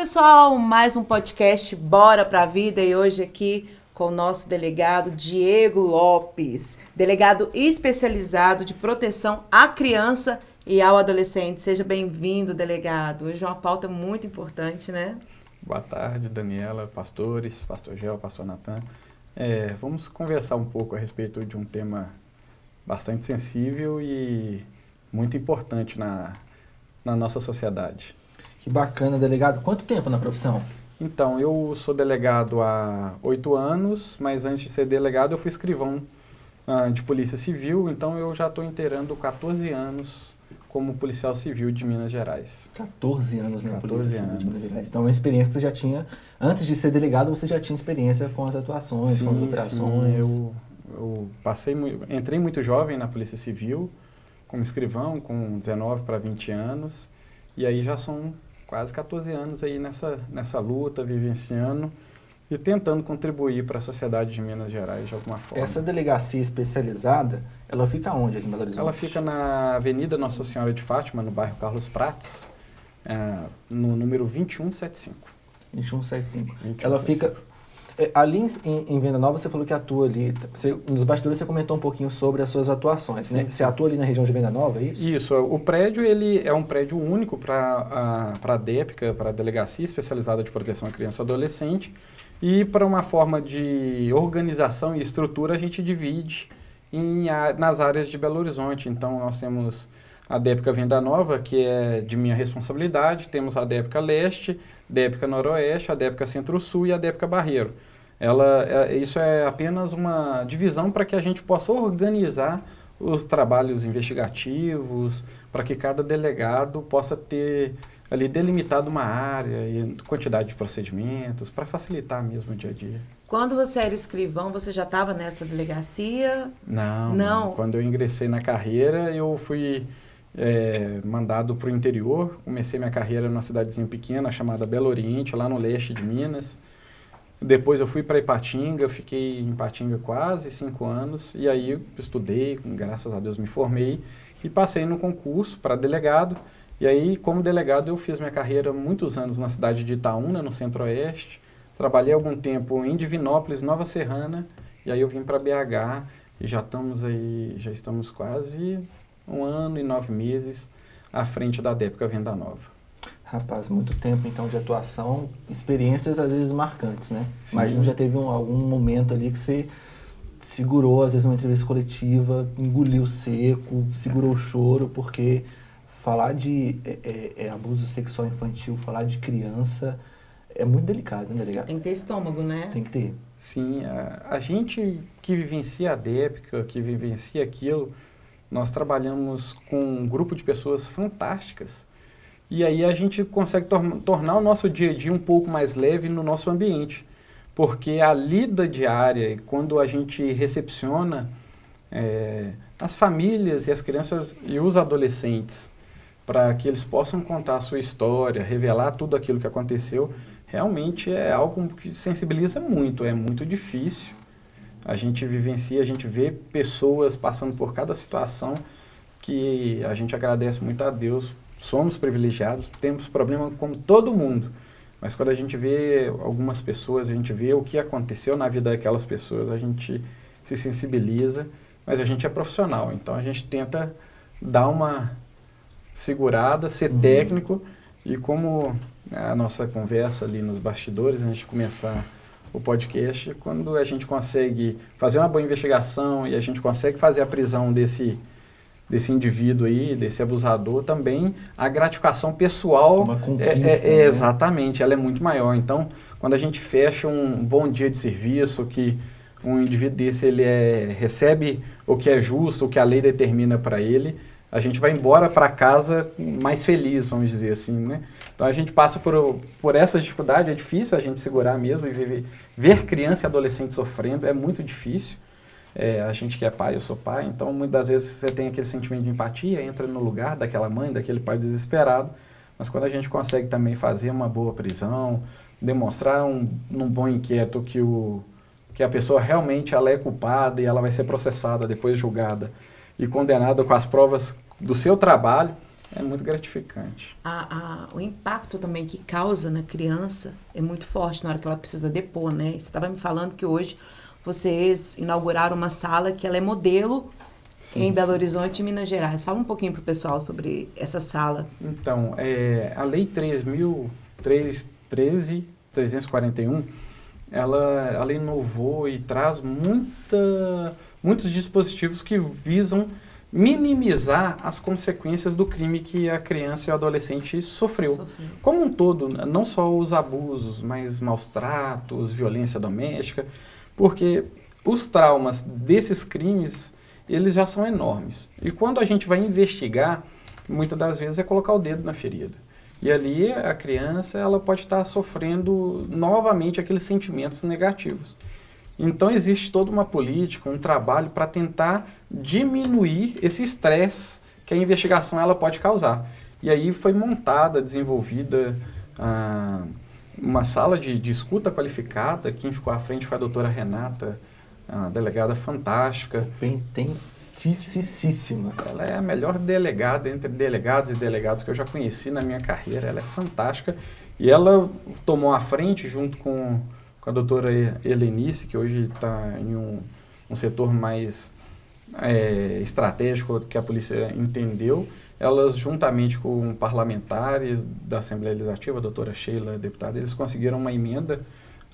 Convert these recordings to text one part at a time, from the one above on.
Pessoal, mais um podcast Bora pra Vida e hoje aqui com o nosso delegado Diego Lopes, delegado especializado de proteção à criança e ao adolescente. Seja bem-vindo, delegado. Hoje é uma pauta muito importante, né? Boa tarde, Daniela, pastores, pastor Gel, pastor Natan. É, vamos conversar um pouco a respeito de um tema bastante sensível e muito importante na, na nossa sociedade. Que bacana, delegado. Quanto tempo na profissão? Então, eu sou delegado há oito anos, mas antes de ser delegado eu fui escrivão uh, de Polícia Civil, então eu já estou inteirando 14 anos como policial civil de Minas Gerais. 14 anos na 14 Polícia anos. Civil de Minas Gerais. Então, uma experiência que você já tinha, antes de ser delegado, você já tinha experiência com as atuações, sim, com as operações. Sim, eu, eu passei, entrei muito jovem na Polícia Civil, como escrivão, com 19 para 20 anos, e aí já são quase 14 anos aí nessa, nessa luta, vivenciando e tentando contribuir para a sociedade de Minas Gerais de alguma forma. Essa delegacia especializada, ela fica onde aqui em Belo Horizonte? Ela fica na Avenida Nossa Senhora de Fátima, no bairro Carlos Prates, é, no número 2175. 2175. 2175. Ela fica... é, Ali em, em Venda Nova, você falou que atua ali. Você, nos bastidores você comentou um pouquinho sobre as suas atuações. Sim, né? sim. Você atua ali na região de Venda Nova, é isso? Isso, o prédio ele é um prédio único para a DEPCA, para a Delegacia Especializada de Proteção à Criança e Adolescente, e para uma forma de organização e estrutura a gente divide em, nas áreas de Belo Horizonte. Então nós temos a DEPCA Venda Nova, que é de minha responsabilidade, temos a DEPCA Leste, DEPCA Noroeste, a DEPCA Centro-Sul e a DEPCA Barreiro. Ela, é- isso é apenas uma divisão para que a gente possa organizar os trabalhos investigativos, para que cada delegado possa ter ali delimitado uma área e quantidade de procedimentos, para facilitar mesmo o dia a dia. Quando você era escrivão, você já estava nessa delegacia? Não, Não. Quando eu ingressei na carreira, eu fui é, mandado para o interior. Comecei minha carreira numa cidadezinha pequena chamada Belo Oriente, lá no leste de Minas. Depois eu fui para Ipatinga, fiquei em Ipatinga quase cinco anos. E aí estudei, graças a Deus me formei e passei no concurso para delegado. E aí, como delegado, eu fiz minha carreira muitos anos na cidade de Itaúna, no centro-oeste. Trabalhei algum tempo em Divinópolis, Nova Serrana, e aí eu vim para BH e já estamos aí, já estamos quase um ano e nove meses à frente da DEPCA Venda Nova. Rapaz, muito tempo então de atuação, experiências às vezes marcantes, né? Sim. Imagino já teve um- algum momento ali que você segurou, às vezes, uma entrevista coletiva, engoliu seco, segurou o choro, porque falar de é, é, é, abuso sexual infantil, falar de criança é muito delicado, né, delegado? Tem que ter estômago, né? Tem que ter. Sim, a, a gente que vivencia a DEPCA, que vivencia aquilo, nós trabalhamos com um grupo de pessoas fantásticas. E aí a gente consegue tor- tornar o nosso dia a dia um pouco mais leve no nosso ambiente. Porque a lida diária, quando a gente recepciona é, as famílias e as crianças e os adolescentes para que eles possam contar a sua história, revelar tudo aquilo que aconteceu, realmente é algo que sensibiliza muito, é muito difícil. A gente vivencia, a gente vê pessoas passando por cada situação que a gente agradece muito a Deus. Somos privilegiados, temos problema como todo mundo. Mas quando a gente vê algumas pessoas, a gente vê o que aconteceu na vida daquelas pessoas, a gente se sensibiliza, mas a gente é profissional, então a gente tenta dar uma segurada, ser Uhum. técnico e como a nossa conversa ali nos bastidores, a gente começar o podcast, quando a gente consegue fazer uma boa investigação e a gente consegue fazer a prisão desse desse indivíduo aí, desse abusador, também a gratificação pessoal Uma é, conquista, é- é né? exatamente, ela é muito maior. Então, quando a gente fecha um bom dia de serviço, que um indivíduo desse ele é, recebe o que é justo, o que a lei determina para ele, a gente vai embora para casa mais feliz, vamos dizer assim, né? Então a gente passa por, por essa dificuldade, é difícil a gente segurar mesmo e viver, ver criança e adolescente sofrendo é muito difícil. É, a gente que é pai, eu sou pai, então muitas das vezes você tem aquele sentimento de empatia, entra no lugar daquela mãe, daquele pai desesperado, mas quando a gente consegue também fazer uma boa prisão, demonstrar um, um bom inquérito que, o, que a pessoa realmente ela é culpada e ela vai ser processada, depois julgada e condenada com as provas do seu trabalho, é muito gratificante. A, a, o impacto também que causa na criança é muito forte na hora que ela precisa depor, né? Você estava me falando que hoje vocês inauguraram uma sala que ela é modelo sim, em Belo Horizonte e Minas Gerais. Fala um pouquinho para o pessoal sobre essa sala. Então, é, a Lei 3.341, ela, ela inovou e traz muita, muitos dispositivos que visam minimizar as consequências do crime que a criança e o adolescente sofreu. sofreu. Como um todo, não só os abusos, mas maus tratos, violência doméstica, porque os traumas desses crimes, eles já são enormes. E quando a gente vai investigar, muitas das vezes é colocar o dedo na ferida. E ali a criança, ela pode estar sofrendo novamente aqueles sentimentos negativos. Então existe toda uma política, um trabalho para tentar diminuir esse estresse que a investigação ela pode causar. E aí foi montada, desenvolvida ah, uma sala de, de, escuta qualificada. Quem ficou à frente foi a doutora Renata, a delegada fantástica. Competentíssima. Ela é a melhor delegada entre delegados e delegados que eu já conheci na minha carreira. Ela é fantástica. E ela tomou a frente junto com com a doutora Helenice, que hoje está em um, um setor mais é, estratégico que a polícia entendeu, elas juntamente com parlamentares da Assembleia Legislativa, a doutora Sheila, deputada, eles conseguiram uma emenda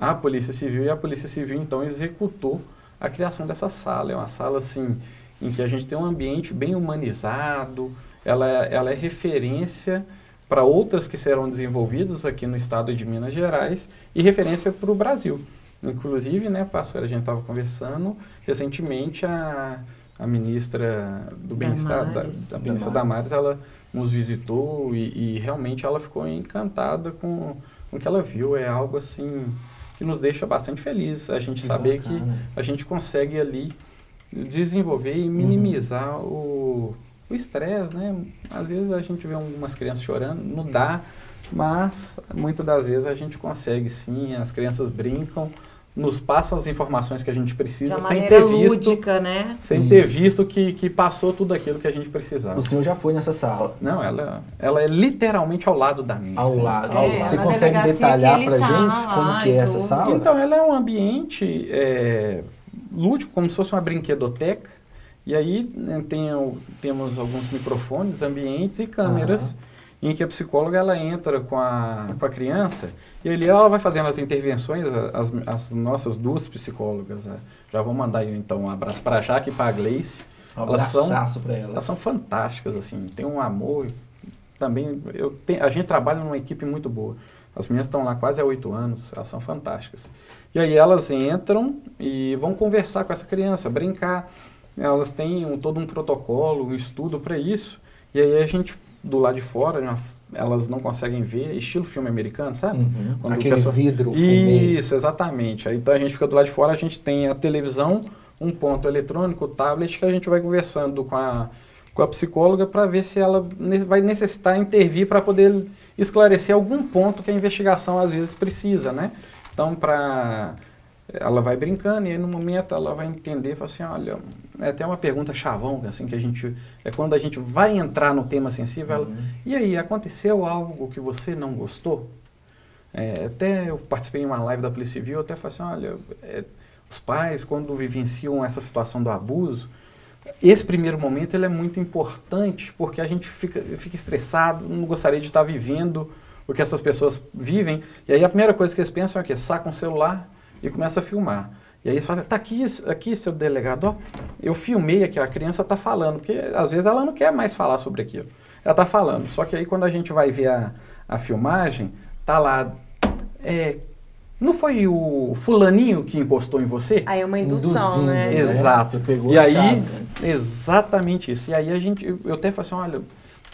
à Polícia Civil e a Polícia Civil então executou a criação dessa sala. É uma sala assim em que a gente tem um ambiente bem humanizado, ela, ela é referência para outras que serão desenvolvidas aqui no estado de Minas Gerais e referência para o Brasil. Inclusive, né, pastor, a gente estava conversando recentemente a, a ministra do Bem-Estar, da, da ministra Damares, ela nos visitou e, e, realmente ela ficou encantada com, com o que ela viu. É algo assim que nos deixa bastante feliz a gente que saber bacana. que a gente consegue ali desenvolver e minimizar uhum. o o estresse, né? Às vezes a gente vê algumas crianças chorando, não dá, mas muitas das vezes a gente consegue sim, as crianças brincam, nos passam as informações que a gente precisa sem ter visto, lúdica, né? sem ter visto que, que passou tudo aquilo que a gente precisava. O senhor já foi nessa sala? Não, ela, ela é literalmente ao lado da minha. Ao lado. É, Você consegue detalhar para tá gente como que é essa sala? Então, ela é um ambiente é, lúdico, como se fosse uma brinquedoteca e aí né, tem, temos alguns microfones, ambientes e câmeras uhum. Em que a psicóloga ela entra com a, com a criança e ali ela vai fazendo as intervenções, as, as nossas duas psicólogas. Né? Já vou mandar aí, então um abraço para a Jaque e para a Gleice. Um elas são, para elas. elas são fantásticas, assim, tem um amor. Também, eu tenho, a gente trabalha numa equipe muito boa. As minhas estão lá quase há oito anos, elas são fantásticas. E aí elas entram e vão conversar com essa criança, brincar elas têm um, todo um protocolo, um estudo para isso. E aí a gente, do lado de fora, elas não conseguem ver, estilo filme americano, sabe? Uhum. Quando Aquele pessoa... vidro. Isso, exatamente. Então a gente fica do lado de fora, a gente tem a televisão, um ponto eletrônico, o tablet, que a gente vai conversando com a, com a psicóloga para ver se ela vai necessitar intervir para poder esclarecer algum ponto que a investigação às vezes precisa, né? Então, para ela vai brincando e aí no momento ela vai entender, fala assim, olha, é até uma pergunta chavão, assim, que a gente, é quando a gente vai entrar no tema sensível, ela, uhum. e aí, aconteceu algo que você não gostou? É, até eu participei em uma live da Polícia Civil, até falei assim, olha, é, os pais, quando vivenciam essa situação do abuso, esse primeiro momento ele é muito importante, porque a gente fica, fica estressado, não gostaria de estar vivendo o que essas pessoas vivem, e aí a primeira coisa que eles pensam é que saca um celular, e começa a filmar. E aí eles falam, tá aqui, aqui seu delegado, ó, eu filmei aqui, a criança está falando, porque às vezes ela não quer mais falar sobre aquilo. Ela está falando, só que aí quando a gente vai ver a, a filmagem, tá lá, é, não foi o fulaninho que encostou em você? Aí é uma indução, Induzindo, né? Exato. Você pegou e aí, chave, né? exatamente isso. E aí a gente, eu até falo assim, olha,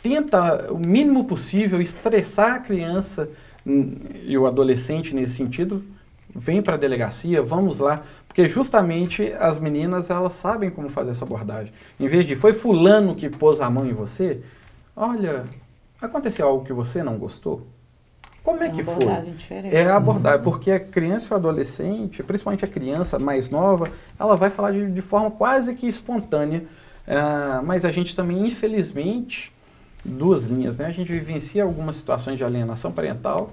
tenta o mínimo possível estressar a criança hum, e o adolescente nesse sentido, vem para a delegacia, vamos lá, porque justamente as meninas elas sabem como fazer essa abordagem. Em vez de foi fulano que pôs a mão em você, olha, aconteceu algo que você não gostou? Como é, é que foi? Diferente. É a abordagem, uhum. porque a criança e o adolescente, principalmente a criança mais nova, ela vai falar de, de forma quase que espontânea, uh, mas a gente também, infelizmente, duas linhas, né? A gente vivencia algumas situações de alienação parental,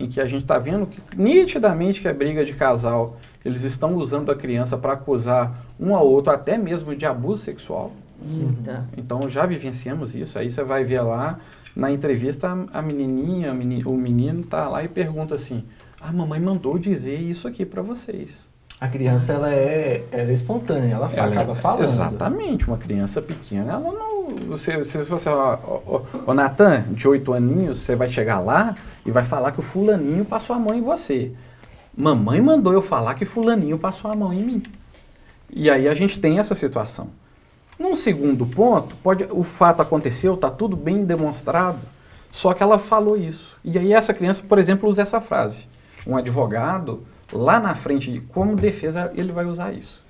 em que a gente está vendo que nitidamente que é briga de casal, eles estão usando a criança para acusar um ao outro, até mesmo de abuso sexual. Eita. Então já vivenciamos isso. Aí você vai ver lá na entrevista a menininha, o menino tá lá e pergunta assim: "A mamãe mandou dizer isso aqui para vocês". A criança ela é, ela é espontânea, ela, ela acaba falando. Exatamente, uma criança pequena, ela não você, se você, ó, ó, Natan, de oito aninhos, você vai chegar lá e vai falar que o fulaninho passou a mão em você. Mamãe mandou eu falar que fulaninho passou a mão em mim. E aí a gente tem essa situação. Num segundo ponto, pode, o fato aconteceu, está tudo bem demonstrado, só que ela falou isso. E aí essa criança, por exemplo, usa essa frase. Um advogado, lá na frente, como defesa, ele vai usar isso.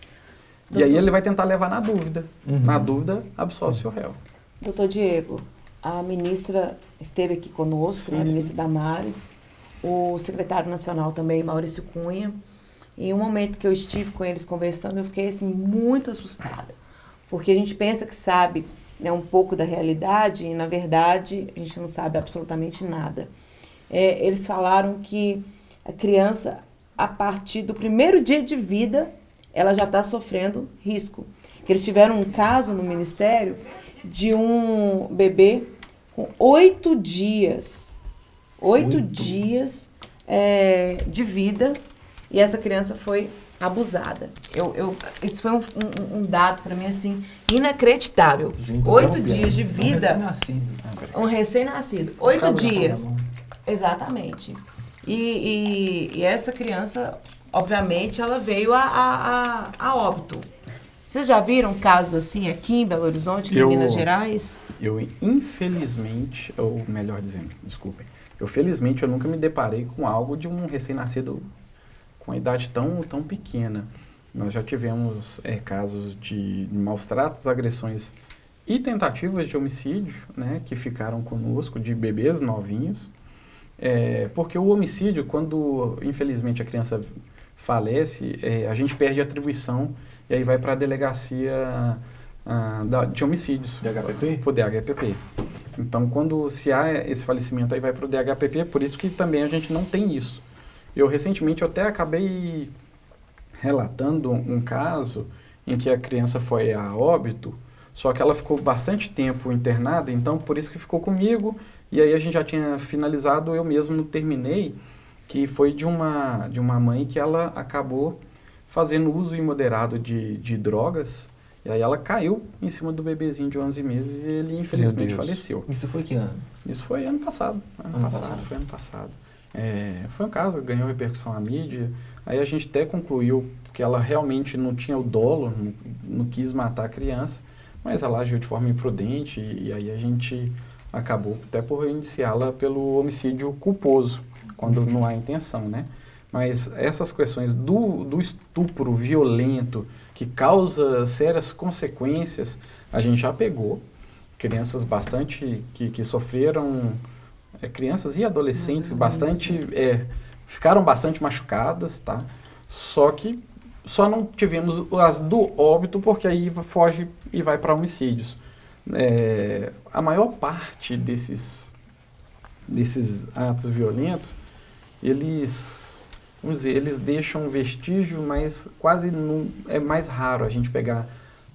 Doutor. E aí ele vai tentar levar na dúvida. Uhum. Na dúvida, absolve-se o réu. Doutor Diego, a ministra esteve aqui conosco, sim, né, a ministra. Damares, o secretário nacional também, Maurício Cunha. E um momento que eu estive com eles conversando, eu fiquei assim muito assustada porque a gente pensa que sabe né, um pouco da realidade e, na verdade, a gente não sabe absolutamente nada. É, eles falaram que a criança, a partir do primeiro dia de vida, ela já está sofrendo risco. Que eles tiveram um caso no Ministério de um bebê com oito dias, oito, oito. dias é, de vida, e essa criança foi abusada. Eu, eu, esse foi um, um, um dado para mim assim inacreditável. Gente, Oito dias de vida. Um recém-nascido. Um Oito dias. Exatamente. E, e, e, essa criança, obviamente, ela veio a, a, a, a, óbito. Vocês já viram casos assim aqui em Belo Horizonte, eu, em Minas Gerais? Eu, infelizmente, ou melhor dizendo, desculpem, eu felizmente eu nunca me deparei com algo de um recém-nascido com a idade tão, tão pequena. Nós já tivemos é, casos de maus tratos, agressões e tentativas de homicídio, né, que ficaram conosco, de bebês novinhos. É, porque o homicídio, quando infelizmente a criança falece, é, a gente perde a atribuição e aí vai para a delegacia ah, da, de homicídios. DHPP? Para o DHPP. Então, quando se há esse falecimento, aí vai para o DHPP, por isso que também a gente não tem isso. Eu recentemente eu até acabei relatando um caso em que a criança foi a óbito, só que ela ficou bastante tempo internada, então por isso que ficou comigo. E aí a gente já tinha finalizado, eu mesmo terminei, que foi de uma, de uma mãe que ela acabou fazendo uso imoderado de, de drogas. E aí ela caiu em cima do bebezinho de 11 meses e ele infelizmente faleceu. Isso foi que ano? Isso foi ano passado. Ano, ano passado, passado, foi ano passado. É, foi um caso, ganhou repercussão à mídia. Aí a gente até concluiu que ela realmente não tinha o dolo, não, não quis matar a criança, mas ela agiu de forma imprudente e, e aí a gente acabou até por iniciá-la pelo homicídio culposo, quando não há intenção, né? Mas essas questões do, do estupro violento que causa sérias consequências, a gente já pegou. Crianças bastante que, que sofreram é, crianças e adolescentes bastante é, ficaram bastante machucadas, tá? Só que só não tivemos as do óbito porque aí foge e vai para homicídios. É, a maior parte desses desses atos violentos eles vamos dizer, eles deixam vestígio, mas quase não, é mais raro a gente pegar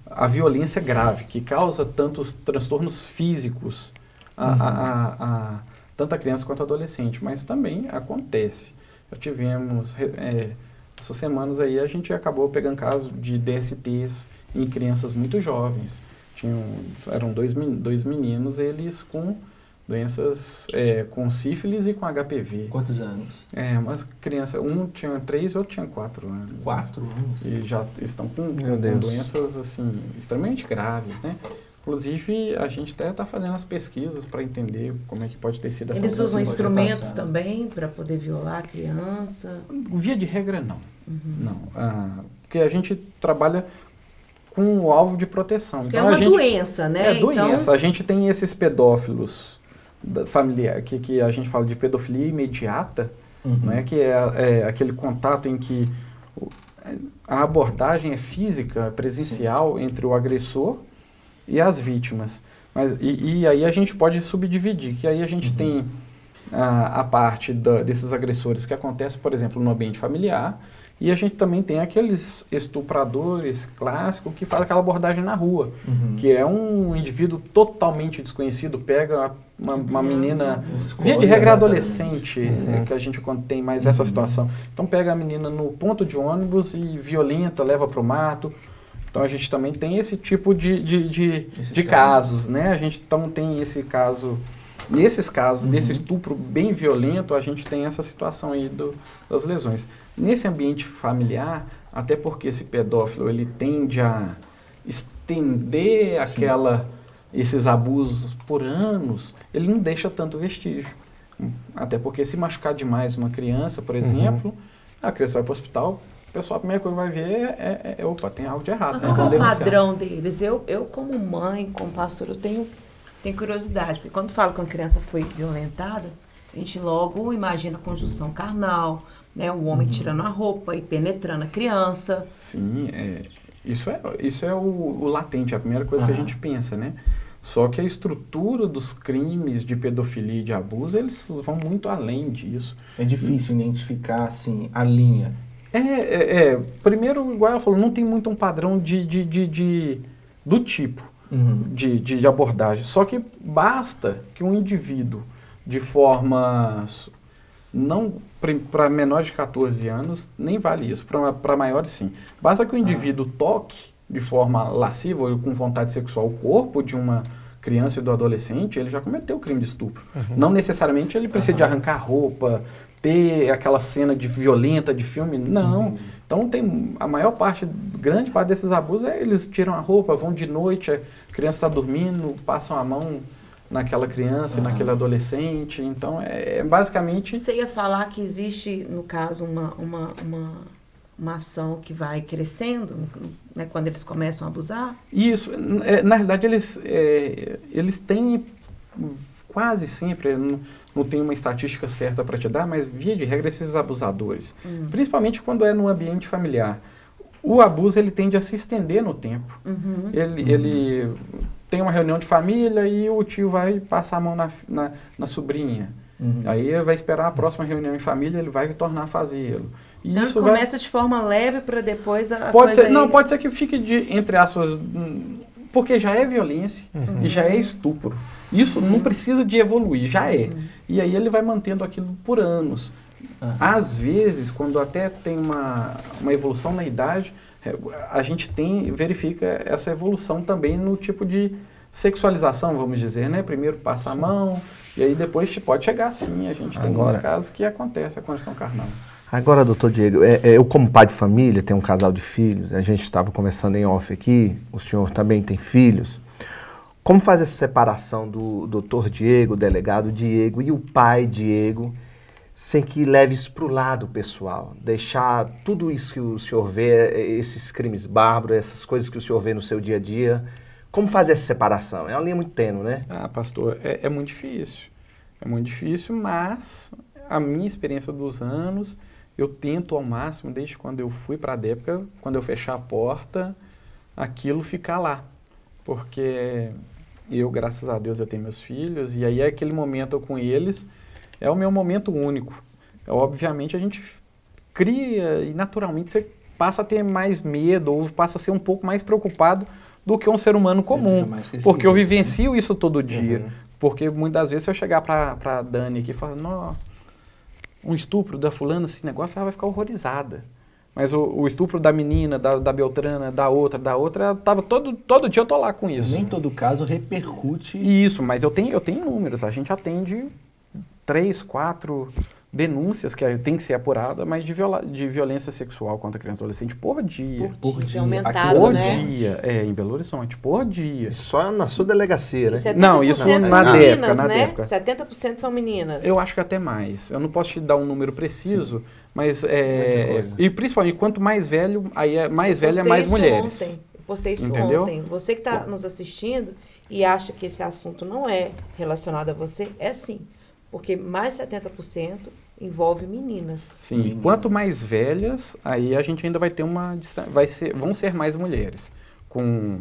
a violência grave que causa tantos transtornos físicos a, uhum. a, a, a tanto a criança quanto a adolescente, mas também acontece. Já tivemos, é, essas semanas aí, a gente acabou pegando casos de DSTs em crianças muito jovens. Tinham, eram dois, dois meninos, eles com doenças é, com sífilis e com HPV. Quantos anos? É, umas crianças, um tinha três, outro tinha quatro anos. Quatro anos? E já estão com, com doenças, assim, extremamente graves, né? Inclusive, a gente até está fazendo as pesquisas para entender como é que pode ter sido essa Eles usam instrumentos também para poder violar a criança? Via de regra, não. Uhum. Não. Ah, porque a gente trabalha com o alvo de proteção. Então, é uma gente, doença, né? É doença. Então... A gente tem esses pedófilos familiar, que, que a gente fala de pedofilia imediata, uhum. né? que é, é aquele contato em que a abordagem é física, presencial Sim. entre o agressor e as vítimas. Mas, e, e aí a gente pode subdividir, que aí a gente Uhum. tem a, a parte da- desses agressores que acontece, por exemplo, no ambiente familiar, e a gente também tem aqueles estupradores clássicos que fazem aquela abordagem na rua, Uhum. que é um indivíduo totalmente desconhecido, pega uma, uma menina, via de regra adolescente, Uhum. que a gente quando tem mais essa situação. Então pega a menina no ponto de ônibus e violenta, leva para o mato. Então a gente também tem esse tipo de, de, de, de casos, né? A gente então tem esse caso, nesses casos, Uhum. desse estupro bem violento, a gente tem essa situação aí do, das lesões. Nesse ambiente familiar, até porque esse pedófilo ele tende a estender aquela esses abusos por anos, ele não deixa tanto vestígio. Até porque se machucar demais uma criança, por exemplo, a criança vai para o hospital, o pessoal a primeira coisa que vai ver é, é, é, opa, tem algo de errado. Mas tem qual é o padrão deles? Eu, eu como mãe, como pastor, eu tenho, tenho curiosidade. Porque quando falo que uma criança foi violentada, a gente logo imagina a conjunção carnal, né? O Uhum. homem tirando a roupa e penetrando a criança. Sim, é, isso é, isso é o, o latente, a primeira coisa que a gente pensa, né? Só que a estrutura dos crimes de pedofilia e de abuso, eles vão muito além disso. É difícil identificar, assim, a linha. É, é, é, primeiro, igual ela falou, não tem muito um padrão de, de, de, de- do tipo Uhum. de, de, abordagem. Só que basta que um indivíduo, de forma não para menores de 14 anos, nem vale isso, para maiores sim. Basta que o indivíduo toque de forma lasciva ou com vontade sexual o corpo de uma criança e do adolescente, ele já cometeu o crime de estupro. Não necessariamente ele precisa de arrancar roupa, ter aquela cena de violenta de filme, não. Então tem a maior parte, grande parte desses abusos é eles tiram a roupa, vão de noite, a criança está dormindo, passam a mão naquela criança, e Aham. naquele adolescente. Então é, é basicamente Você ia falar que existe, no caso, uma, uma, uma, uma ação que vai crescendo, né, quando eles começam a abusar? Isso, é, na realidade eles, é, eles têm quase sempre, eu não, não tenho uma estatística certa para te dar, mas via de regra esses abusadores, Hum. principalmente quando é no ambiente familiar, o abuso ele tende a se estender no tempo. Uhum. Ele, ele tem uma reunião de família e o tio vai passar a mão na, na, na sobrinha. Uhum. Aí vai esperar a próxima reunião em família, ele vai tornar a fazê-lo. E Então isso ele vai começa de forma leve para depois a Pode coisa ser, não, ir- pode ser que fique de, entre aspas, porque já é violência Uhum. e já é estupro. Isso não precisa de evoluir, já é. E aí ele vai mantendo aquilo por anos. Às vezes, quando até tem uma, uma evolução na idade, é, a gente tem verifica essa evolução também no tipo de sexualização, vamos dizer, né? Primeiro passa a mão e aí depois pode chegar sim. A gente tem Agora- muitos casos que acontece a condição carnal. Agora, doutor Diego, é, é, eu como pai de família, tenho um casal de filhos, a gente estava conversando em off aqui, o senhor também tem filhos. Como faz essa separação do doutor Diego, o delegado Diego e o pai Diego, sem que leve isso para o lado pessoal? Deixar tudo isso que o senhor vê, eh, esses crimes bárbaros, essas coisas que o senhor vê no seu dia a dia, como fazer essa separação? É uma linha muito tênue, né? Ah, pastor, é, é muito difícil. É muito difícil, mas a minha experiência dos anos, eu tento ao máximo, desde quando eu fui para a DEPCA, quando eu fechar a porta, aquilo ficar lá. Porque eu, graças a Deus, eu tenho meus filhos, e aí é aquele momento com eles, é o meu momento único. Obviamente a gente cria e naturalmente você passa a ter mais medo ou passa a ser um pouco mais preocupado do que um ser humano comum. Porque eu receoso, vivencio isso todo dia. Uhum. Porque muitas vezes se eu chegar pra, pra Dani aqui e falar, um estupro da fulana, esse negócio, ela vai ficar horrorizada. Mas o, o estupro da menina, da, da Beltrana, da outra, da outra, tava todo, todo dia eu tô lá com isso. Nem todo caso repercute. Isso, mas eu tenho, eu tenho números. A gente atende três, quatro denúncias que tem que ser apurada, mas de, viola, de violência sexual contra criança e adolescente por dia. Por Por dia, dia. aumentado, Aqui Por né? dia. É, em Belo Horizonte, por dia. Só na sua delegacia, né? 70% Não, isso são na meninas, na né? DEPCA. 70% são meninas. Eu acho que até mais. Eu não posso te dar um número preciso, mas Muita é, e principalmente quanto mais velho, aí é mais velho é mais isso mulheres. Ontem. Eu postei isso Entendeu? ontem. Você que está nos assistindo e acha que esse assunto não é relacionado a você, é sim. Porque mais 70% envolve meninas. Sim, Menina. quanto mais velhas, aí a gente ainda vai ter uma vai ser, vão ser mais mulheres com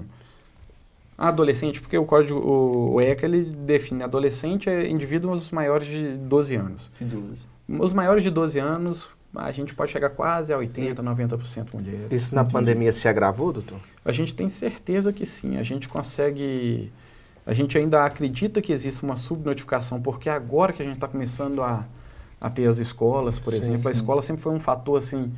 Adolescente, porque o código, o, o ECA, ele define adolescente é indivíduos maiores de 12 anos. Sem dúvidas. Os maiores de 12 anos, a gente pode chegar quase a 80%, 90% mulheres. Isso na pandemia se agravou, doutor? A gente tem certeza que sim. A gente consegue. A gente ainda acredita que existe uma subnotificação, porque agora que a gente está começando a, a ter as escolas, por Sim, exemplo, a sim. escola sempre foi um fator assim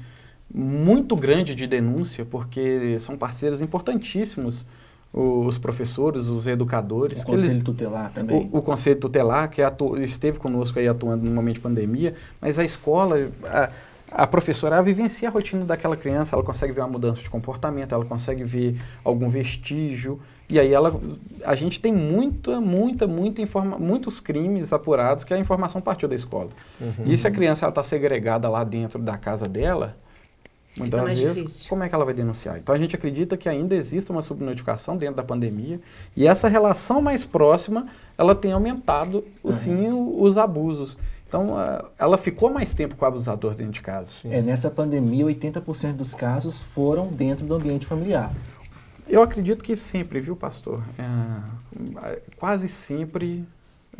muito grande de denúncia, porque são parceiros importantíssimos os professores, os educadores, O que eles- conselho tutelar também. o, o Conselho Tutelar, que atu- esteve conosco aí atuando no momento de pandemia, mas a escola, a, a professora, vivencia a rotina daquela criança, ela consegue ver uma mudança de comportamento, ela consegue ver algum vestígio, e aí ela, a gente tem muita, muita, muita informa, muitos crimes apurados que a informação partiu da escola. E se a criança está segregada lá dentro da casa dela, muitas mais vezes, difícil. como é que ela vai denunciar? Então a gente acredita que ainda existe uma subnotificação dentro da pandemia e essa relação mais próxima ela tem aumentado o, sim os abusos. Então ela ficou mais tempo com o abusador dentro de casa. É, nessa pandemia, 80% dos casos foram dentro do ambiente familiar. Eu acredito que sempre, viu, pastor? É, quase sempre,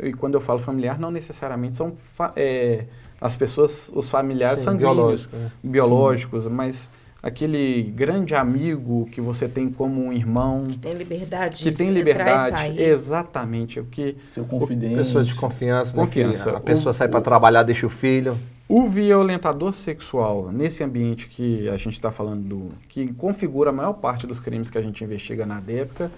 e quando eu falo familiar, não necessariamente são é, as pessoas, os familiares Sim, sanguíneos. biológico, né? biológicos, mas aquele grande amigo que você tem como um irmão, Tem liberdade que tem liberdade, sair. exatamente, o que Seu confidente. Pessoas de confiança, né, que Confiança. a pessoa O- sai para trabalhar, deixa o filho. o violentador sexual nesse ambiente que a gente está falando do que configura a maior parte dos crimes que a gente investiga na DEPCA,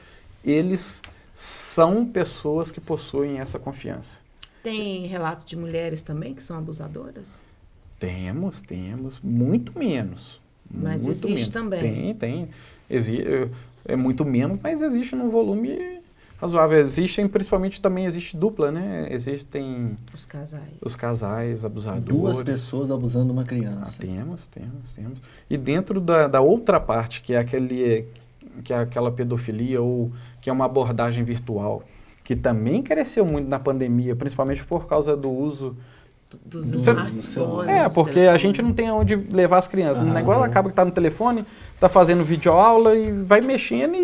eles são pessoas que possuem essa confiança. Tem relato de mulheres também que são abusadoras? Temos, temos, muito menos. Mas muito existe menos. também. Tem, tem. Exi é- é muito menos, mas existe num volume razoável. Existem, principalmente também existe dupla, né? Existem Os casais. os casais abusadores. Duas pessoas abusando de uma Ah, criança. temos, temos, temos. E dentro da, da outra parte, que é aquele que é aquela pedofilia ou que é uma abordagem virtual, que também cresceu muito na pandemia, principalmente por causa do uso Dos smartphones. É, porque a telefones. gente não tem onde levar as crianças. O Ah, negócio é. acaba que tá no telefone, tá fazendo videoaula e vai mexendo e.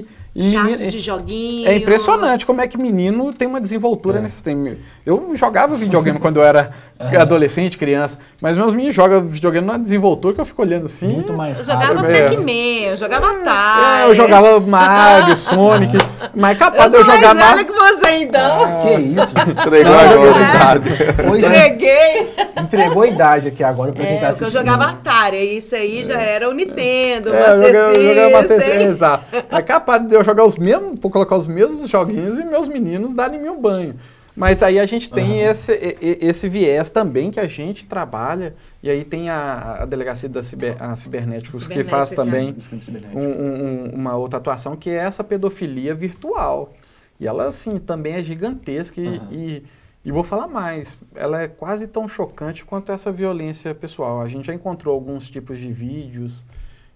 e, menino- de joguinhos. é impressionante como é que menino tem uma desenvoltura É. nesses tempos. Eu jogava videogame quando eu era adolescente, criança, mas meus meninos jogam videogame numa desenvoltura que eu fico olhando assim. Muito mais Eu jogava É. Pac-Man, eu jogava Atari. É, eu jogava Mario, Sonic, mas Eu capaz de sou eu jogar mais velha Mario. que você, então. Que isso? Entregou Não, eu agora, sabe? Hoje Entreguei. entregou a idade aqui agora pra quem tá É, porque eu assistindo. jogava Atari, isso aí já era o Nintendo, É, eu jogava, eu jogava Master System. Exato. É capaz de eu jogar os mesmos, por colocar os mesmos joguinhos e meus meninos darem meu banho. Mas aí a gente tem esse, e- e- esse viés também que a gente trabalha, e aí tem a, a delegacia da ciber, a cibernéticos que faz Cibernética, também um- um- um- uma outra atuação, que é essa pedofilia virtual. E ela, assim, também é gigantesca e, Aham. e, e vou falar mais, ela é quase tão chocante quanto essa violência pessoal. A gente já encontrou alguns tipos de vídeos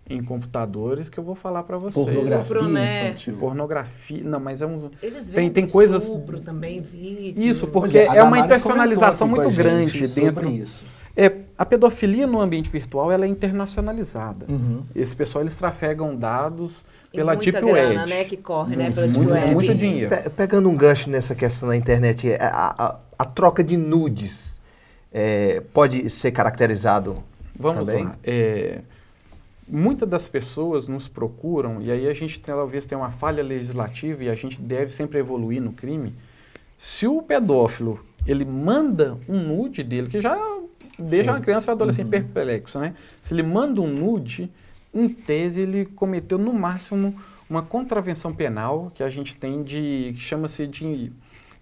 em computadores que eu vou falar para vocês. Pornografia né? infantil. Pornografia, não, mas é um... Eles Tem- tem coisas- também, vídeo. Isso, porque Pois é, uma internacionalização muito grande sobre dentro... isso. É, a pedofilia no ambiente virtual, ela é internacionalizada. Uhum. Esse pessoal, eles trafegam dados Tem pela muita Deep grana, Web. né, que corre, né, Muito, pela Deep muito, Web. muito dinheiro. Pe- Pegando um gancho nessa questão da internet, é, a, a- a troca de nudes é, pode ser caracterizado Vamos também? lá. É, muitas das pessoas nos procuram, e aí a gente talvez tenha uma falha legislativa e a gente deve sempre evoluir no crime. Se o pedófilo ele manda um nude dele, que já deixa Sim. uma criança ou adolescente Uhum. perplexo, né? Se ele manda um nude, em tese ele cometeu no máximo uma contravenção penal que a gente tem de que chama-se de,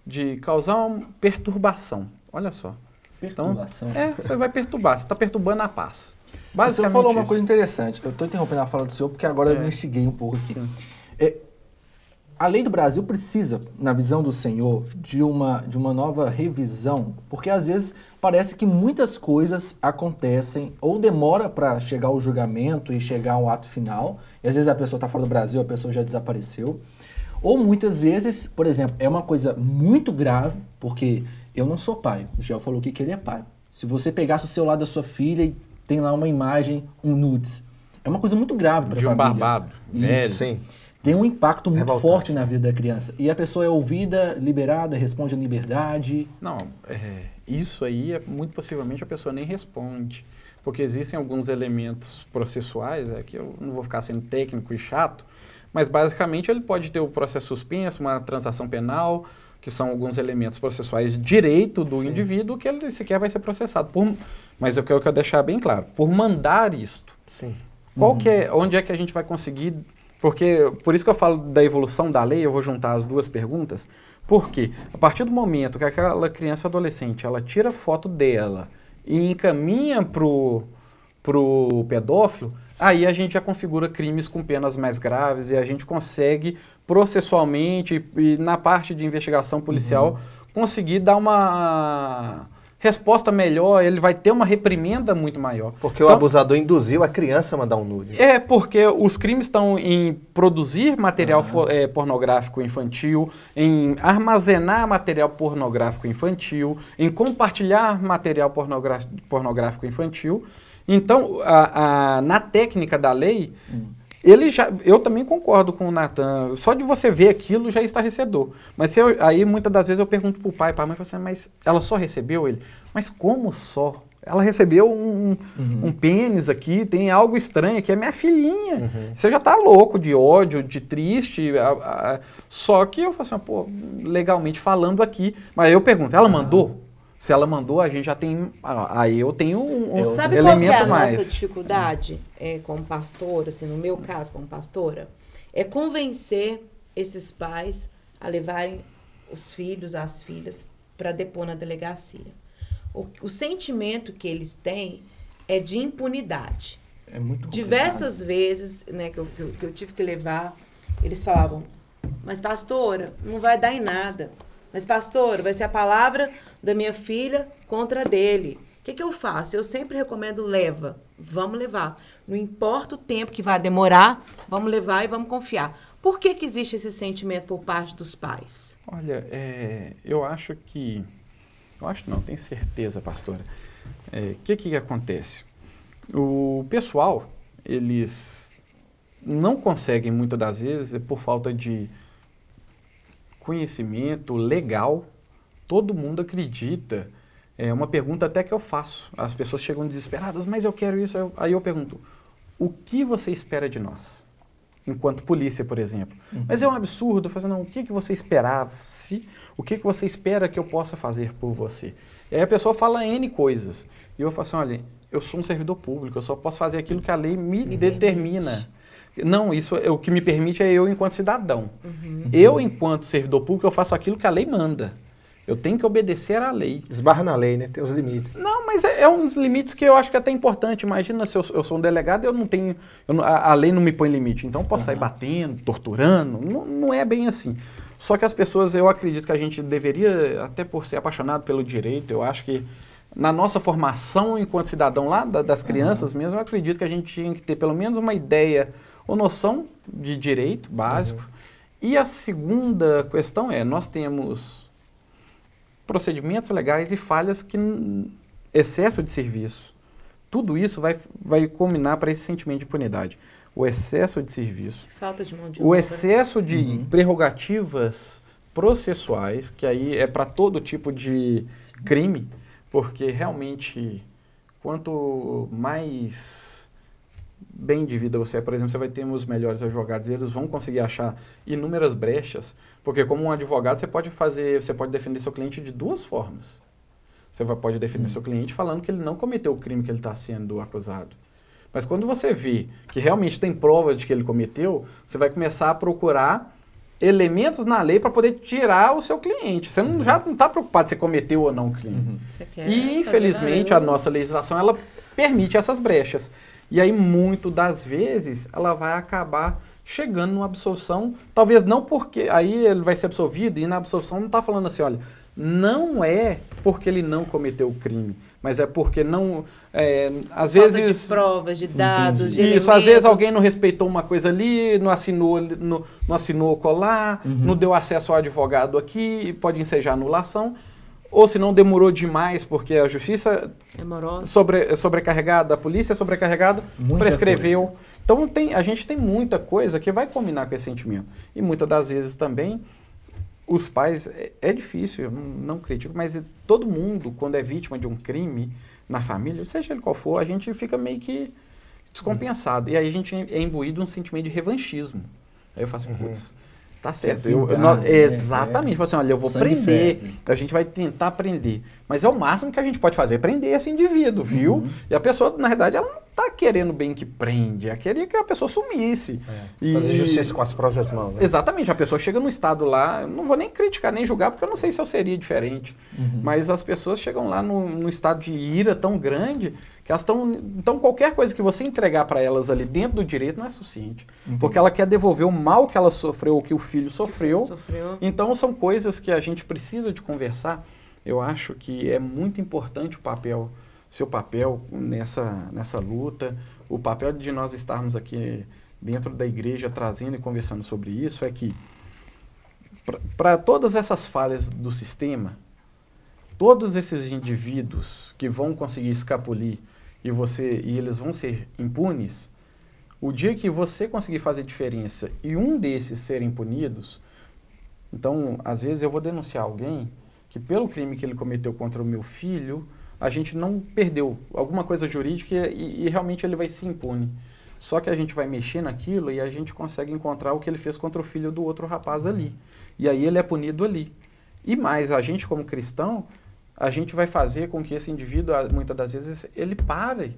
de causar uma perturbação. Olha só. Perturbação. É, você vai perturbar, você está perturbando a paz. Mas você Basicamente falou uma isso. coisa interessante. Eu estou interrompendo a fala do senhor porque agora eu É. me instiguei um pouco aqui. É, a lei do Brasil precisa, na visão do senhor, de uma, de uma nova revisão, porque às vezes parece que muitas coisas acontecem ou demora para chegar ao julgamento e chegar ao ato final, e às vezes a pessoa está fora do Brasil, a pessoa já desapareceu, ou muitas vezes, por exemplo, é uma coisa muito grave, porque eu não sou pai, o Gel falou que ele é pai. Se você pegasse o celular da sua filha e tem lá uma imagem, um nudes, é uma coisa muito grave para De um família. barbado, Isso. Sim. tem um impacto muito Revoltante. forte na vida da criança. E a pessoa é ouvida, liberada, responde a liberdade. Não, é, isso aí, é, muito possivelmente, a pessoa nem responde. Porque existem alguns elementos processuais, é que eu não vou ficar sendo técnico e chato, mas basicamente ele pode ter o processo suspenso, uma transação penal, que são alguns elementos processuais direito do indivíduo que ele sequer vai ser processado. Por, mas eu quero, eu quero deixar bem claro, por mandar isto. Sim. Qual que é, onde é que a gente vai conseguir? Porque por isso que eu falo da evolução da lei, eu vou juntar as duas perguntas. Porque a partir do momento que aquela criança ou adolescente ela tira foto dela e encaminha pro pro pedófilo, aí a gente já configura crimes com penas mais graves e a gente consegue processualmente e na parte de investigação policial conseguir dar uma resposta melhor, ele vai ter uma reprimenda muito maior. Porque o Então- abusador induziu a criança a mandar um nude. é, porque os crimes estão em produzir material fo- eh, pornográfico infantil, em armazenar material pornográfico infantil, em compartilhar material pornográfico infantil. Então, a- a- na técnica da lei, ele já, eu também concordo com o Natan. Só de você ver aquilo já é estarrecedor. Mas se eu- aí muitas das vezes eu pergunto pro pai, para a mãe, assim, mas ela só recebeu ele? Mas como só? Ela recebeu um, um pênis aqui, tem algo estranho aqui, é minha filhinha. Você já tá louco de ódio, de triste. a- a- só que eu falo assim, pô, legalmente falando aqui. Mas eu pergunto, ela mandou? Se ela mandou, a gente já tem. Aí eu tenho um, um Eu- Sabe qual que é elemento a mais. nossa dificuldade é, como pastora, assim, no meu caso como pastora? É convencer esses pais a levarem os filhos, as filhas, para depor na delegacia. O, o sentimento que eles têm é de impunidade. É muito complicado. Diversas vezes né, que, eu, que eu- que eu tive que levar, eles falavam, mas pastora, não vai dar em nada. Mas pastora, vai ser a palavra da minha filha contra dele. O que, que eu faço? Eu sempre recomendo leva. Vamos levar. Não importa o tempo que vai demorar, vamos levar e vamos confiar. Por que, que existe esse sentimento por parte dos pais? Olha, é, eu acho que. Eu acho não, tenho certeza, pastora. O que, que acontece? O pessoal, eles não conseguem muitas das vezes, por falta de conhecimento legal, todo mundo acredita. É uma pergunta até que eu faço. As pessoas chegam desesperadas, mas eu quero isso. Aí eu pergunto: o que você espera de nós? Enquanto polícia, por exemplo. Mas é um absurdo. Falo assim, não, o que, que você esperava? Se, o que, que você espera que eu possa fazer por você? E aí a pessoa fala N coisas. E eu falo assim, olha, eu sou um servidor público, eu só posso fazer aquilo que a lei me, Me determina. Não, isso é, o que me permite é eu enquanto cidadão. Eu, enquanto servidor público, eu faço aquilo que a lei manda. Eu tenho que obedecer à lei. Esbarra na lei, né? Tem os limites. Não, mas é, é uns limites que eu acho que é até importante. Imagina se eu, eu sou um delegado, eu não tenho. eu não- a, a lei não me põe limite. Então eu posso sair batendo, torturando. Não, não é bem assim. Só que as pessoas, eu acredito que a gente deveria, até por ser apaixonado pelo direito, eu acho que na nossa formação enquanto cidadão lá da- das crianças mesmo, eu acredito que a gente tinha que ter pelo menos uma ideia ou noção de direito básico. E a segunda questão é, nós temos procedimentos legais e falhas que excesso de serviço. Tudo isso vai, vai culminar para esse sentimento de impunidade. O excesso de serviço, Falta de mão de o obra. excesso de prerrogativas processuais, que aí é para todo tipo de crime, porque realmente quanto mais bem de vida você é, por exemplo, você vai ter os melhores advogados e eles vão conseguir achar inúmeras brechas, porque como um advogado você pode fazer, você pode defender seu cliente de duas formas. Você vai, pode defender seu cliente falando que ele não cometeu o crime que ele está sendo acusado. Mas quando você vê que realmente tem prova de que ele cometeu, você vai começar a procurar elementos na lei para poder tirar o seu cliente. Você não, já não está preocupado se cometeu ou não o crime. Quer E infelizmente a nossa legislação ela permite essas brechas. E aí muito das vezes ela vai acabar chegando numa absolvição, talvez não porque aí ele vai ser absolvido e na absolvição não está falando assim, olha, não é porque ele não cometeu o crime, mas é porque não, é, às Falta vezes de provas, de dados, de isso, às vezes elementos. alguém não respeitou uma coisa ali, não assinou, não, não assinou o colar, não deu acesso ao advogado aqui, pode ensejar anulação. Ou se não demorou demais, porque a justiça É sobre, sobrecarregada, a polícia é sobrecarregada, Muita prescreveu. coisa. Então tem, a gente tem muita coisa que vai combinar com esse sentimento. E muitas das vezes também os pais, é, é difícil, eu não, não critico, mas todo mundo, quando é vítima de um crime na família, seja ele qual for, a gente fica meio que descompensado. E aí a gente é imbuído um sentimento de revanchismo. Aí eu faço, putz, tá certo. Eu, eu, vingar, não- né? exatamente. Falo assim, olha, eu vou Sangue prender, a gente vai tentar prender. Mas é o máximo que a gente pode fazer, é prender esse indivíduo, viu? E a pessoa, na verdade, ela não tá querendo bem que prende, ela queria que a pessoa sumisse. E- Fazer justiça com as próprias mãos. Né? Exatamente, a pessoa chega no estado lá, eu não vou nem criticar nem julgar, porque eu não sei se eu seria diferente. Mas as pessoas chegam lá no, no estado de ira tão grande que elas estão. Então, qualquer coisa que você entregar para elas ali dentro do direito não é suficiente. Porque ela quer devolver o mal que ela sofreu ou que o filho sofreu. Sofreu. Então, são coisas que a gente precisa de conversar. Eu acho que é muito importante o papel, seu papel nessa, nessa luta, o papel de nós estarmos aqui dentro da igreja trazendo e conversando sobre isso é que para todas essas falhas do sistema, todos esses indivíduos que vão conseguir escapulir e você e eles vão ser impunes, o dia que você conseguir fazer diferença e um desses serem punidos, então, às vezes eu vou denunciar alguém que pelo crime que ele cometeu contra o meu filho, a gente não perdeu alguma coisa jurídica e, e realmente ele vai ser impune. Só que a gente vai mexer naquilo e a gente consegue encontrar o que ele fez contra o filho do outro rapaz ali. E aí ele é punido ali. E mais, a gente como cristão, a gente vai fazer com que esse indivíduo, muitas das vezes, ele pare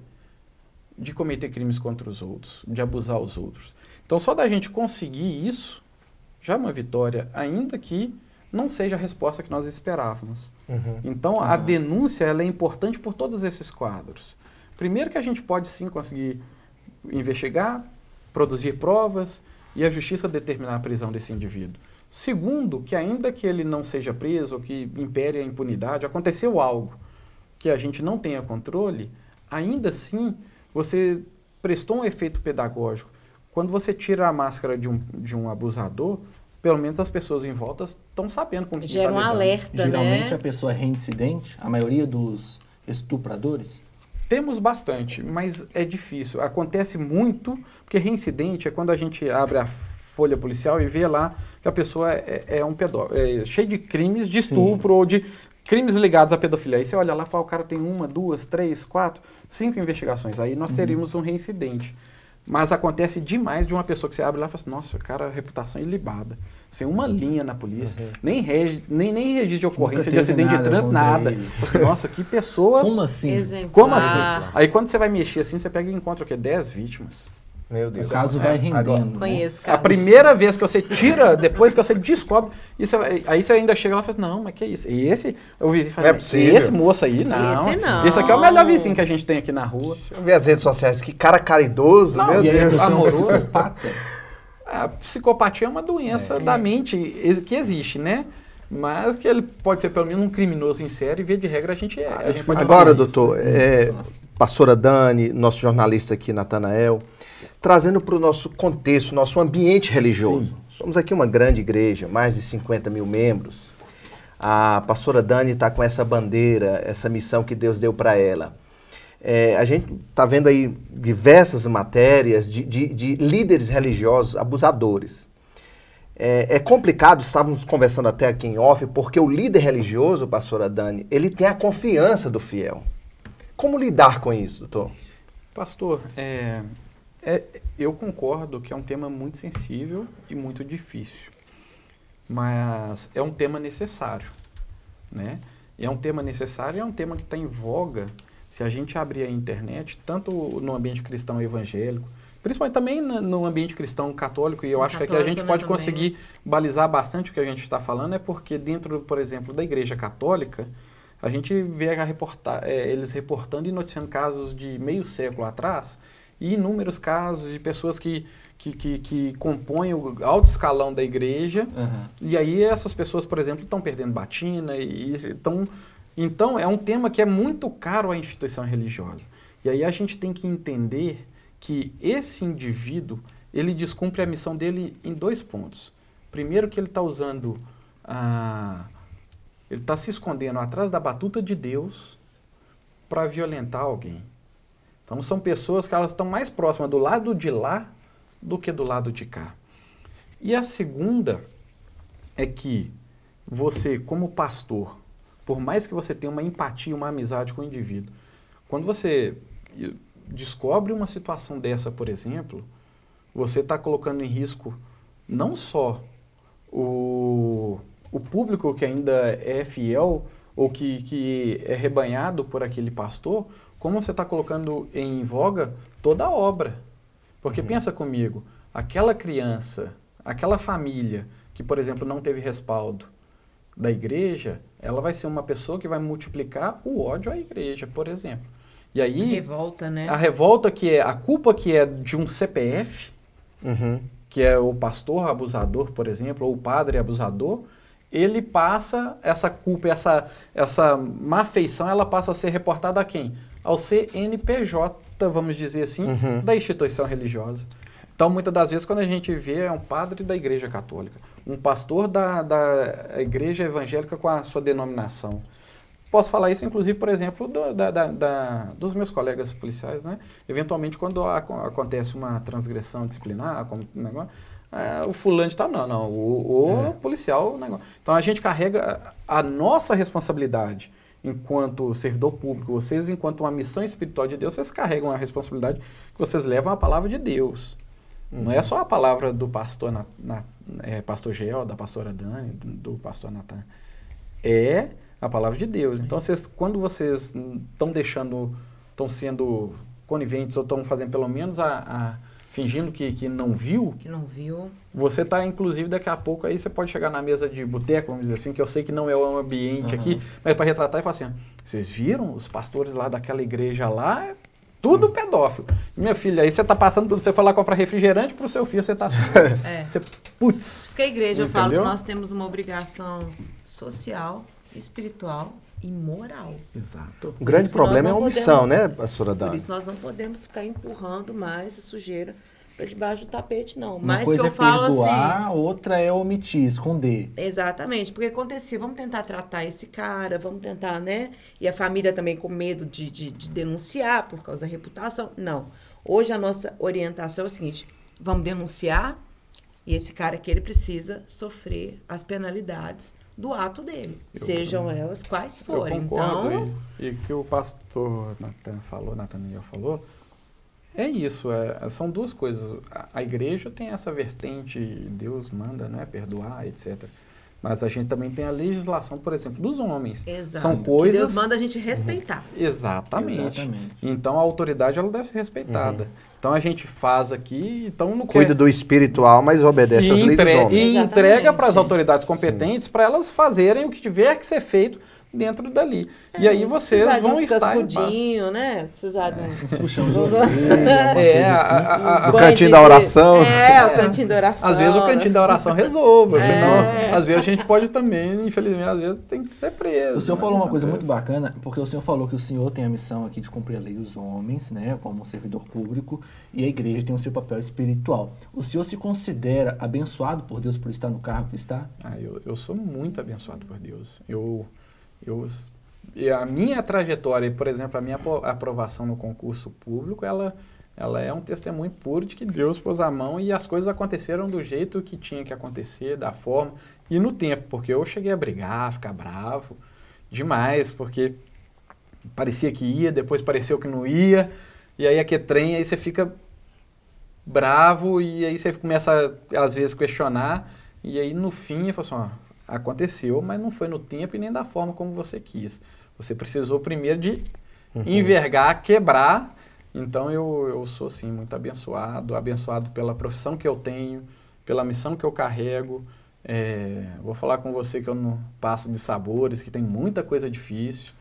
de cometer crimes contra os outros, de abusar os outros. Então, só da gente conseguir isso, já é uma vitória, ainda que não seja a resposta que nós esperávamos. Uhum. Então, a denúncia ela é importante por todos esses quadros. Primeiro que a gente pode sim conseguir investigar, produzir provas e a justiça determinar a prisão desse indivíduo. Segundo, que ainda que ele não seja preso ou que impere a impunidade, aconteceu algo que a gente não tenha controle, ainda assim você prestou um efeito pedagógico. Quando você tira a máscara de um, de um abusador, pelo menos as pessoas em volta estão sabendo com quem Gera tá um alerta, Geralmente a né? pessoa é reincidente, a maioria dos estupradores. Temos bastante, mas é difícil. Acontece muito, porque reincidente é quando a gente abre a folha policial e vê lá que a pessoa é, é um pedófilo, é cheio de crimes de estupro ou de crimes ligados à pedofilia. Aí você olha lá e fala, o cara tem uma, duas, três, quatro, cinco investigações. Aí nós teríamos um reincidente. Mas acontece demais de uma pessoa que você abre lá e fala assim, nossa, cara, reputação ilibada. Sem uma linha na polícia, nem, regi, nem, nem registro de ocorrência de acidente de nada trânsito, contra nada. Fala assim, nossa, que pessoa Como assim? Exemplar. como assim? Aí quando você vai mexer assim, você pega e encontra o quê? 10 vítimas. Meu O Deus. caso É, vai rendendo. agora- né? Conheço, A cara. primeira vez que você tira, depois que você descobre, você vai- aí você ainda chega lá e fala assim, não, mas que é isso? E esse, o vizinho fala, Não é possível. esse moço aí, não. Esse não. Esse aqui é o melhor vizinho que a gente tem aqui na rua. Deixa eu ver as redes sociais. Que cara caridoso, Não, meu E Deus. é amoroso. psicopata. A psicopatia é uma doença É. da mente que existe, né? Mas que ele pode ser pelo menos um criminoso em série, e via de regra a gente é. A gente pode Agora, isso. doutor, é, pastora Dani, nosso jornalista aqui, Natanael, trazendo para o nosso contexto, nosso ambiente religioso. Somos aqui uma grande igreja, mais de 50 mil membros. A pastora Dani está com essa bandeira, essa missão que Deus deu para ela. É, a gente está vendo aí diversas matérias de, de- de líderes religiosos abusadores. É, é complicado, estávamos conversando até aqui em off, porque o líder religioso, pastora Dani, ele tem a confiança do fiel. Como lidar com isso, doutor? Pastor, é, é- eu concordo que é um tema muito sensível e muito difícil, mas é um tema necessário, né? E é um tema necessário e é um tema que está em voga se a gente abrir a internet, tanto no ambiente cristão evangélico, principalmente também no ambiente cristão católico, e eu acho que aqui a gente católico, né, pode também. conseguir balizar bastante o que a gente está falando, é porque dentro, por exemplo, da igreja católica, a gente vê a reporta é, eles reportando e noticiando casos de meio século atrás e inúmeros casos de pessoas que, que, que, que compõem o alto escalão da igreja Aham. e aí essas pessoas, por exemplo, estão perdendo batina e estão... Então, é um tema que é muito caro à instituição religiosa. E aí a gente tem que entender que esse indivíduo, ele descumpre a missão dele em dois pontos. Primeiro que ele está usando a, ele está se escondendo atrás da batuta de Deus para violentar alguém. Então são pessoas que elas estão mais próximas do lado de lá do que do lado de cá. E a segunda é que você, como pastor, por mais que você tenha uma empatia, uma amizade com o indivíduo, quando você descobre uma situação dessa, por exemplo, você está colocando em risco não só o, o público que ainda é fiel ou que, que é rebanhado por aquele pastor, como você está colocando em voga toda a obra. Porque uhum. pensa comigo, aquela criança, aquela família que, por exemplo, não teve respaldo da igreja, ela vai ser uma pessoa que vai multiplicar o ódio à igreja, por exemplo. E aí. A revolta, né? A revolta que é. A culpa que é de um CPF, uhum. que é o pastor abusador, por exemplo, ou o padre abusador, ele passa essa culpa, essa, essa má feição, ela passa a ser reportada a quem? Ao CNPJ, vamos dizer assim, uhum. da instituição religiosa. Então, muitas das vezes, quando a gente vê, é um padre da Igreja Católica, um pastor da, da Igreja Evangélica com a sua denominação. Posso falar isso, inclusive, por exemplo, do, da, da, da, dos meus colegas policiais, né? Eventualmente, quando acontece uma transgressão disciplinar, como negócio, é, o fulano está não, não, o, o é. policial, negócio. Então, a gente carrega a nossa responsabilidade enquanto servidor público, vocês, enquanto uma missão espiritual de Deus, vocês carregam a responsabilidade que vocês levam a palavra de Deus. Uhum. Não é só a palavra do pastor, na, na, é, pastor Gel, da pastora Dani, do, do pastor Natan. É a palavra de Deus. Então, vocês, quando vocês estão deixando, estão sendo coniventes ou estão fazendo pelo menos a, a fingindo que, que não viu. Que não viu. Você está, inclusive, daqui a pouco aí você pode chegar na mesa de boteco, vamos dizer assim, que eu sei que não é o ambiente uhum. aqui, mas para retratar e falar assim: vocês viram os pastores lá daquela igreja lá? Tudo pedófilo. Minha filha, aí você está passando tudo. Você foi lá comprar refrigerante para o seu filho, você está assim. é. Você, putz. Por isso que a igreja, entendeu? eu falo que nós temos uma obrigação social espiritual e moral. Exato. O grande problema é a omissão, podemos, né, pastora Dani? Por isso nós não podemos ficar empurrando mais a sujeira para debaixo do tapete, não. Uma Mas coisa que eu é falo perdoar, assim, outra é omitir, esconder. Exatamente, porque acontecia, vamos tentar tratar esse cara, vamos tentar, né? E a família também com medo de, de, de denunciar por causa da reputação. Não. Hoje a nossa orientação é o seguinte: vamos denunciar e esse cara aqui ele precisa sofrer as penalidades do ato dele, eu, sejam elas quais forem. então, e, e que o pastor Natan falou, Nataniel falou, é isso, é, são duas coisas. A, a, igreja tem essa vertente, Deus manda, né, perdoar, etc. Mas a gente também tem a legislação, por exemplo, dos homens. Exato. São coisas. Que Deus manda a gente respeitar. Exatamente. Exatamente. Então a autoridade ela deve ser respeitada. Uhum. Então a gente faz aqui, então no cuida do espiritual, mas obedece às leis dos homens. E entrega para as autoridades competentes para elas fazerem o que tiver que ser feito dentro dali. É, e aí vocês vão estar em né? Precisar de um... Puxão é, assim. o cantinho da oração. É, o cantinho da oração. Às vezes o cantinho da oração resolva, é. senão às vezes a gente pode também, infelizmente, às vezes tem que ser preso. O senhor né? falou uma coisa muito bacana, porque o senhor falou que o senhor tem a missão aqui de cumprir a lei dos homens, né, como servidor público, e a igreja tem o seu papel espiritual. O senhor se considera abençoado por Deus por estar no cargo que está? Ah, eu, eu sou muito abençoado por Deus. Eu eu, a minha trajetória, por exemplo, a minha aprovação no concurso público, ela, ela é um testemunho puro de que Deus pôs a mão e as coisas aconteceram do jeito que tinha que acontecer, da forma e no tempo, porque eu cheguei a brigar, ficar bravo demais, porque parecia que ia, depois pareceu que não ia, e aí aqui trem, aí você fica bravo e aí você começa às vezes questionar, e aí no fim eu falo assim, ó, aconteceu, mas não foi no tempo e nem da forma como você quis. Você precisou primeiro de uhum. envergar, quebrar. Então eu, eu sou sim muito abençoado, abençoado pela profissão que eu tenho, pela missão que eu carrego. É, vou falar com você que eu não passo de sabores, que tem muita coisa difícil,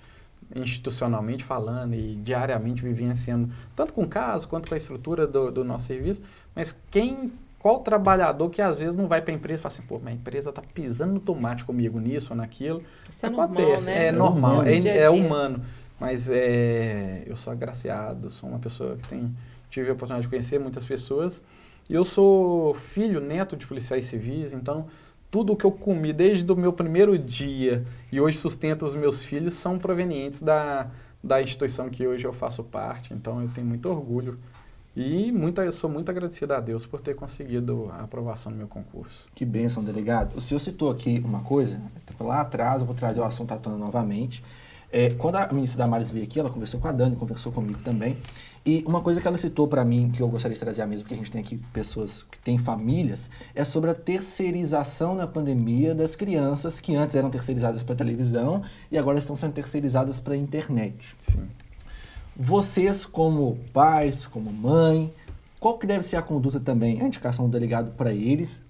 institucionalmente falando e diariamente vivenciando, tanto com o caso quanto com a estrutura do, do nosso serviço. Mas quem qual trabalhador que às vezes não vai para a empresa e fala assim, pô, minha empresa está pisando no tomate comigo nisso ou naquilo. Isso Acontece, é normal, né? é, normal, é, é, humano. Mas é, eu sou agraciado, sou uma pessoa que tem, tive a oportunidade de conhecer muitas pessoas. E eu sou filho, neto de policiais civis, então tudo o que eu comi desde o meu primeiro dia e hoje sustento os meus filhos são provenientes da, da instituição que hoje eu faço parte. Então eu tenho muito orgulho e eu sou muito agradecido a Deus por ter conseguido a aprovação no meu concurso. Que bênção, delegado. O senhor citou aqui uma coisa, lá atrás, eu vou trazer o assunto à tona novamente. É, quando a ministra Damares veio aqui, ela conversou com a Dani, conversou comigo também. E uma coisa que ela citou para mim, que eu gostaria de trazer a mesa, porque a gente tem aqui pessoas que têm famílias, é sobre a terceirização na pandemia das crianças que antes eram terceirizadas para televisão e agora estão sendo terceirizadas para a internet. Sim. Vocês, como pais, como mãe, qual que deve ser a conduta também, a indicação do delegado para eles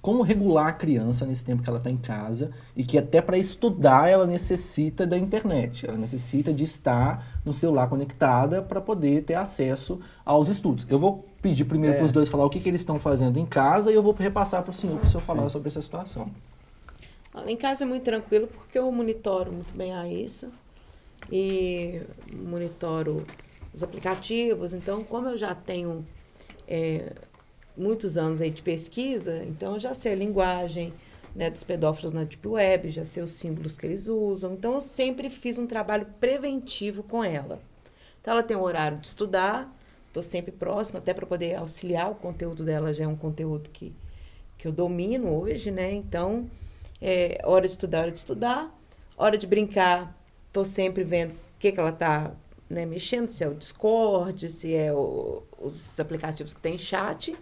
como regular a criança nesse tempo que ela está em casa e que até para estudar ela necessita da internet, ela necessita de estar no celular conectada para poder ter acesso aos estudos. Eu vou pedir primeiro é. para os dois falar o que, que eles estão fazendo em casa e eu vou repassar para o senhor para o senhor Sim. falar sobre essa situação. Lá em casa é muito tranquilo porque eu monitoro muito bem a ISA e monitoro os aplicativos. Então, como eu já tenho é, muitos anos aí de pesquisa, então eu já sei a linguagem né, dos pedófilos na Deep Web, já sei os símbolos que eles usam. Então, eu sempre fiz um trabalho preventivo com ela. Então, ela tem um horário de estudar, estou sempre próxima, até para poder auxiliar. O conteúdo dela já é um conteúdo que, que eu domino hoje, né? Então, é hora de estudar, hora de estudar. Hora de brincar, estou sempre vendo o que, que ela está né, mexendo, se é o Discord, se é o, os aplicativos que tem chat.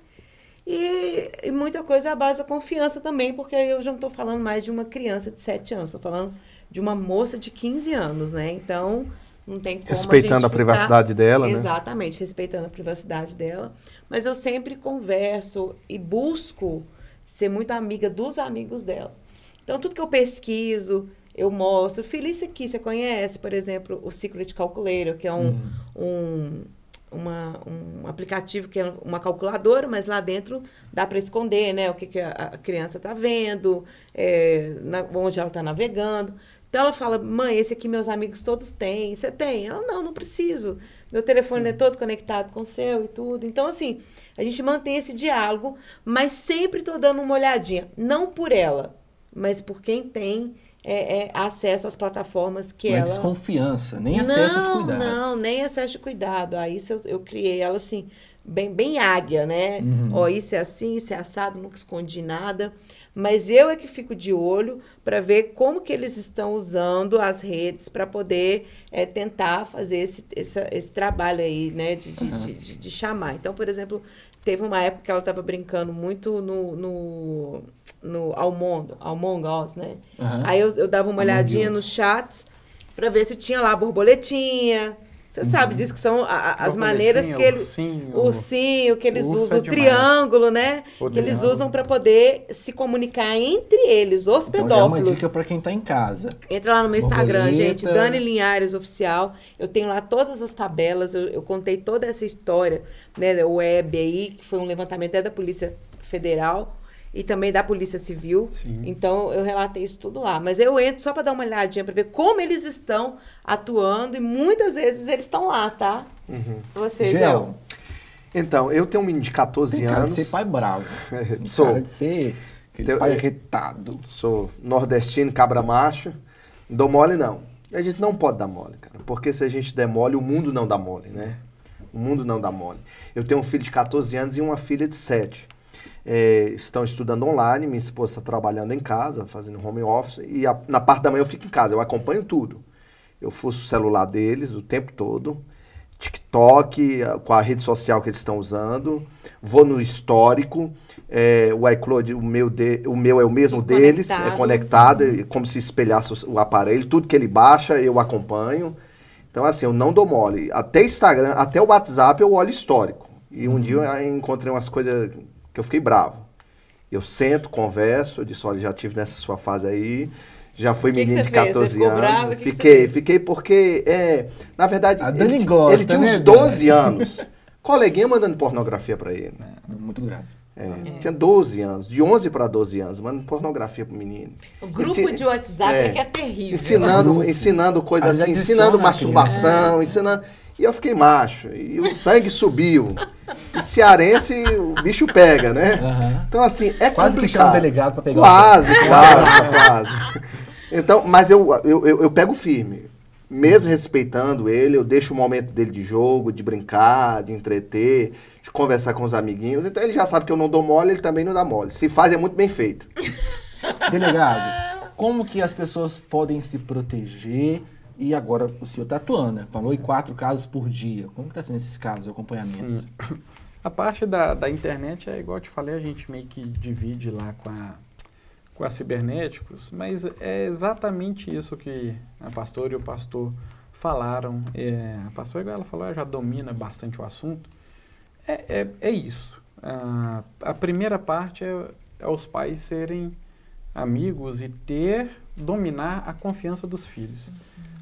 E, e, muita coisa é a base da confiança também, porque eu já não estou falando mais de uma criança de 7 anos, estou falando de uma moça de 15 anos, né? Então, não tem como Respeitando a, a privacidade ficar... dela, Exatamente, né? Exatamente, respeitando a privacidade dela. Mas eu sempre converso e busco ser muito amiga dos amigos dela. Então, tudo que eu pesquiso, eu mostro. Felícia aqui, você conhece, por exemplo, o Secret Calculator, que é um, uhum. um uma, um aplicativo que é uma calculadora, mas lá dentro dá para esconder né, o que, que a, a criança está vendo, é, na, onde ela está navegando. Então ela fala, mãe, esse aqui meus amigos todos têm. Você tem? Ela, não, não preciso. Meu telefone Sim. é todo conectado com o seu e tudo. Então, assim, a gente mantém esse diálogo, mas sempre estou dando uma olhadinha. Não por ela, mas por quem tem é, é, acesso às plataformas que não ela... é desconfiança, nem acesso não, de cuidado. Não, nem acesso de cuidado. Aí eu, eu criei ela assim, bem, bem águia, né? Uhum. Ó, isso é assim, isso é assado, nunca escondi nada. Mas eu é que fico de olho para ver como que eles estão usando as redes para poder é, tentar fazer esse, esse, esse trabalho aí, né? De, de, uhum. de, de, de chamar. Então, por exemplo, Teve uma época que ela estava brincando muito no, no, no Among, Among Us, né? Uhum. Aí eu, eu dava uma olhadinha nos chats para ver se tinha lá borboletinha. Você uhum. sabe disso, que são a, as maneiras que eles. Ursinho, ursinho que eles usam, o é triângulo, né? O que triângulo. eles usam para poder se comunicar entre eles, os então, pedófilos. é uma dica para quem está em casa. Entra lá no meu Instagram, gente, Dani Linhares Oficial. Eu tenho lá todas as tabelas, eu, eu contei toda essa história né, web aí, que foi um levantamento até da Polícia Federal e também da Polícia Civil. Sim. Então eu relatei isso tudo lá. Mas eu entro só para dar uma olhadinha para ver como eles estão atuando e muitas vezes eles estão lá, tá? Uhum. Você, Gel. Então, eu tenho um menino de 14 Tem anos. Cara de ser pai bravo. sou. Cara de ser Tenho, pai irritado. Sou nordestino, cabra macho. Não dou mole, não. A gente não pode dar mole, cara. Porque se a gente der mole, o mundo não dá mole, né? O mundo não dá mole. Eu tenho um filho de 14 anos e uma filha de 7. É, estão estudando online, minha esposa está trabalhando em casa, fazendo home office, e a, na parte da manhã eu fico em casa, eu acompanho tudo. Eu fuço o celular deles o tempo todo, TikTok, com a rede social que eles estão usando, vou no histórico, é, o iCloud, o meu, de, o meu é o mesmo conectado. deles, é conectado, é como se espelhasse o, o aparelho, tudo que ele baixa eu acompanho. Então, assim, eu não dou mole. Até Instagram, até o WhatsApp eu olho histórico. E um uhum. dia eu encontrei umas coisas que eu fiquei bravo. Eu sento, converso, eu disse, olha, já tive nessa sua fase aí, já fui que menino que de 14 anos. Bravo, fiquei, fiquei porque, é, na verdade, A Dani ele, gosta, ele tinha né, uns 12 anos. Coleguinha mandando pornografia para ele. É, muito grave. É, é. Tinha 12 anos, de 11 para 12 anos, mandando pornografia pro menino. O grupo Ensi de WhatsApp é, é, que é terrível. Ensinando, ensinando coisas assim, ensinando masturbação, é. ensinando. E eu fiquei macho, e o sangue subiu. E cearense, o bicho pega, né? Aham. Então, assim, é Quase que complicado. chama o delegado pra pegar o Quase, quase, quase. Então, mas eu, eu, eu, eu pego firme. Mesmo respeitando ele, eu deixo o momento dele de jogo, de brincar, de entreter, de conversar com os amiguinhos. Então ele já sabe que eu não dou mole, ele também não dá mole. Se faz, é muito bem feito. Delegado, como que as pessoas podem se proteger? E agora o senhor está atuando, né? Falou em quatro casos por dia. Como está sendo esses casos, o acompanhamento? Sim. A parte da, da internet é igual eu te falei, a gente meio que divide lá com a, com a cibernéticos, mas é exatamente isso que a pastora e o pastor falaram. É, a pastora, igual ela falou, ela já domina bastante o assunto. É, é, é isso. A, a primeira parte é, é os pais serem amigos e ter, dominar a confiança dos filhos.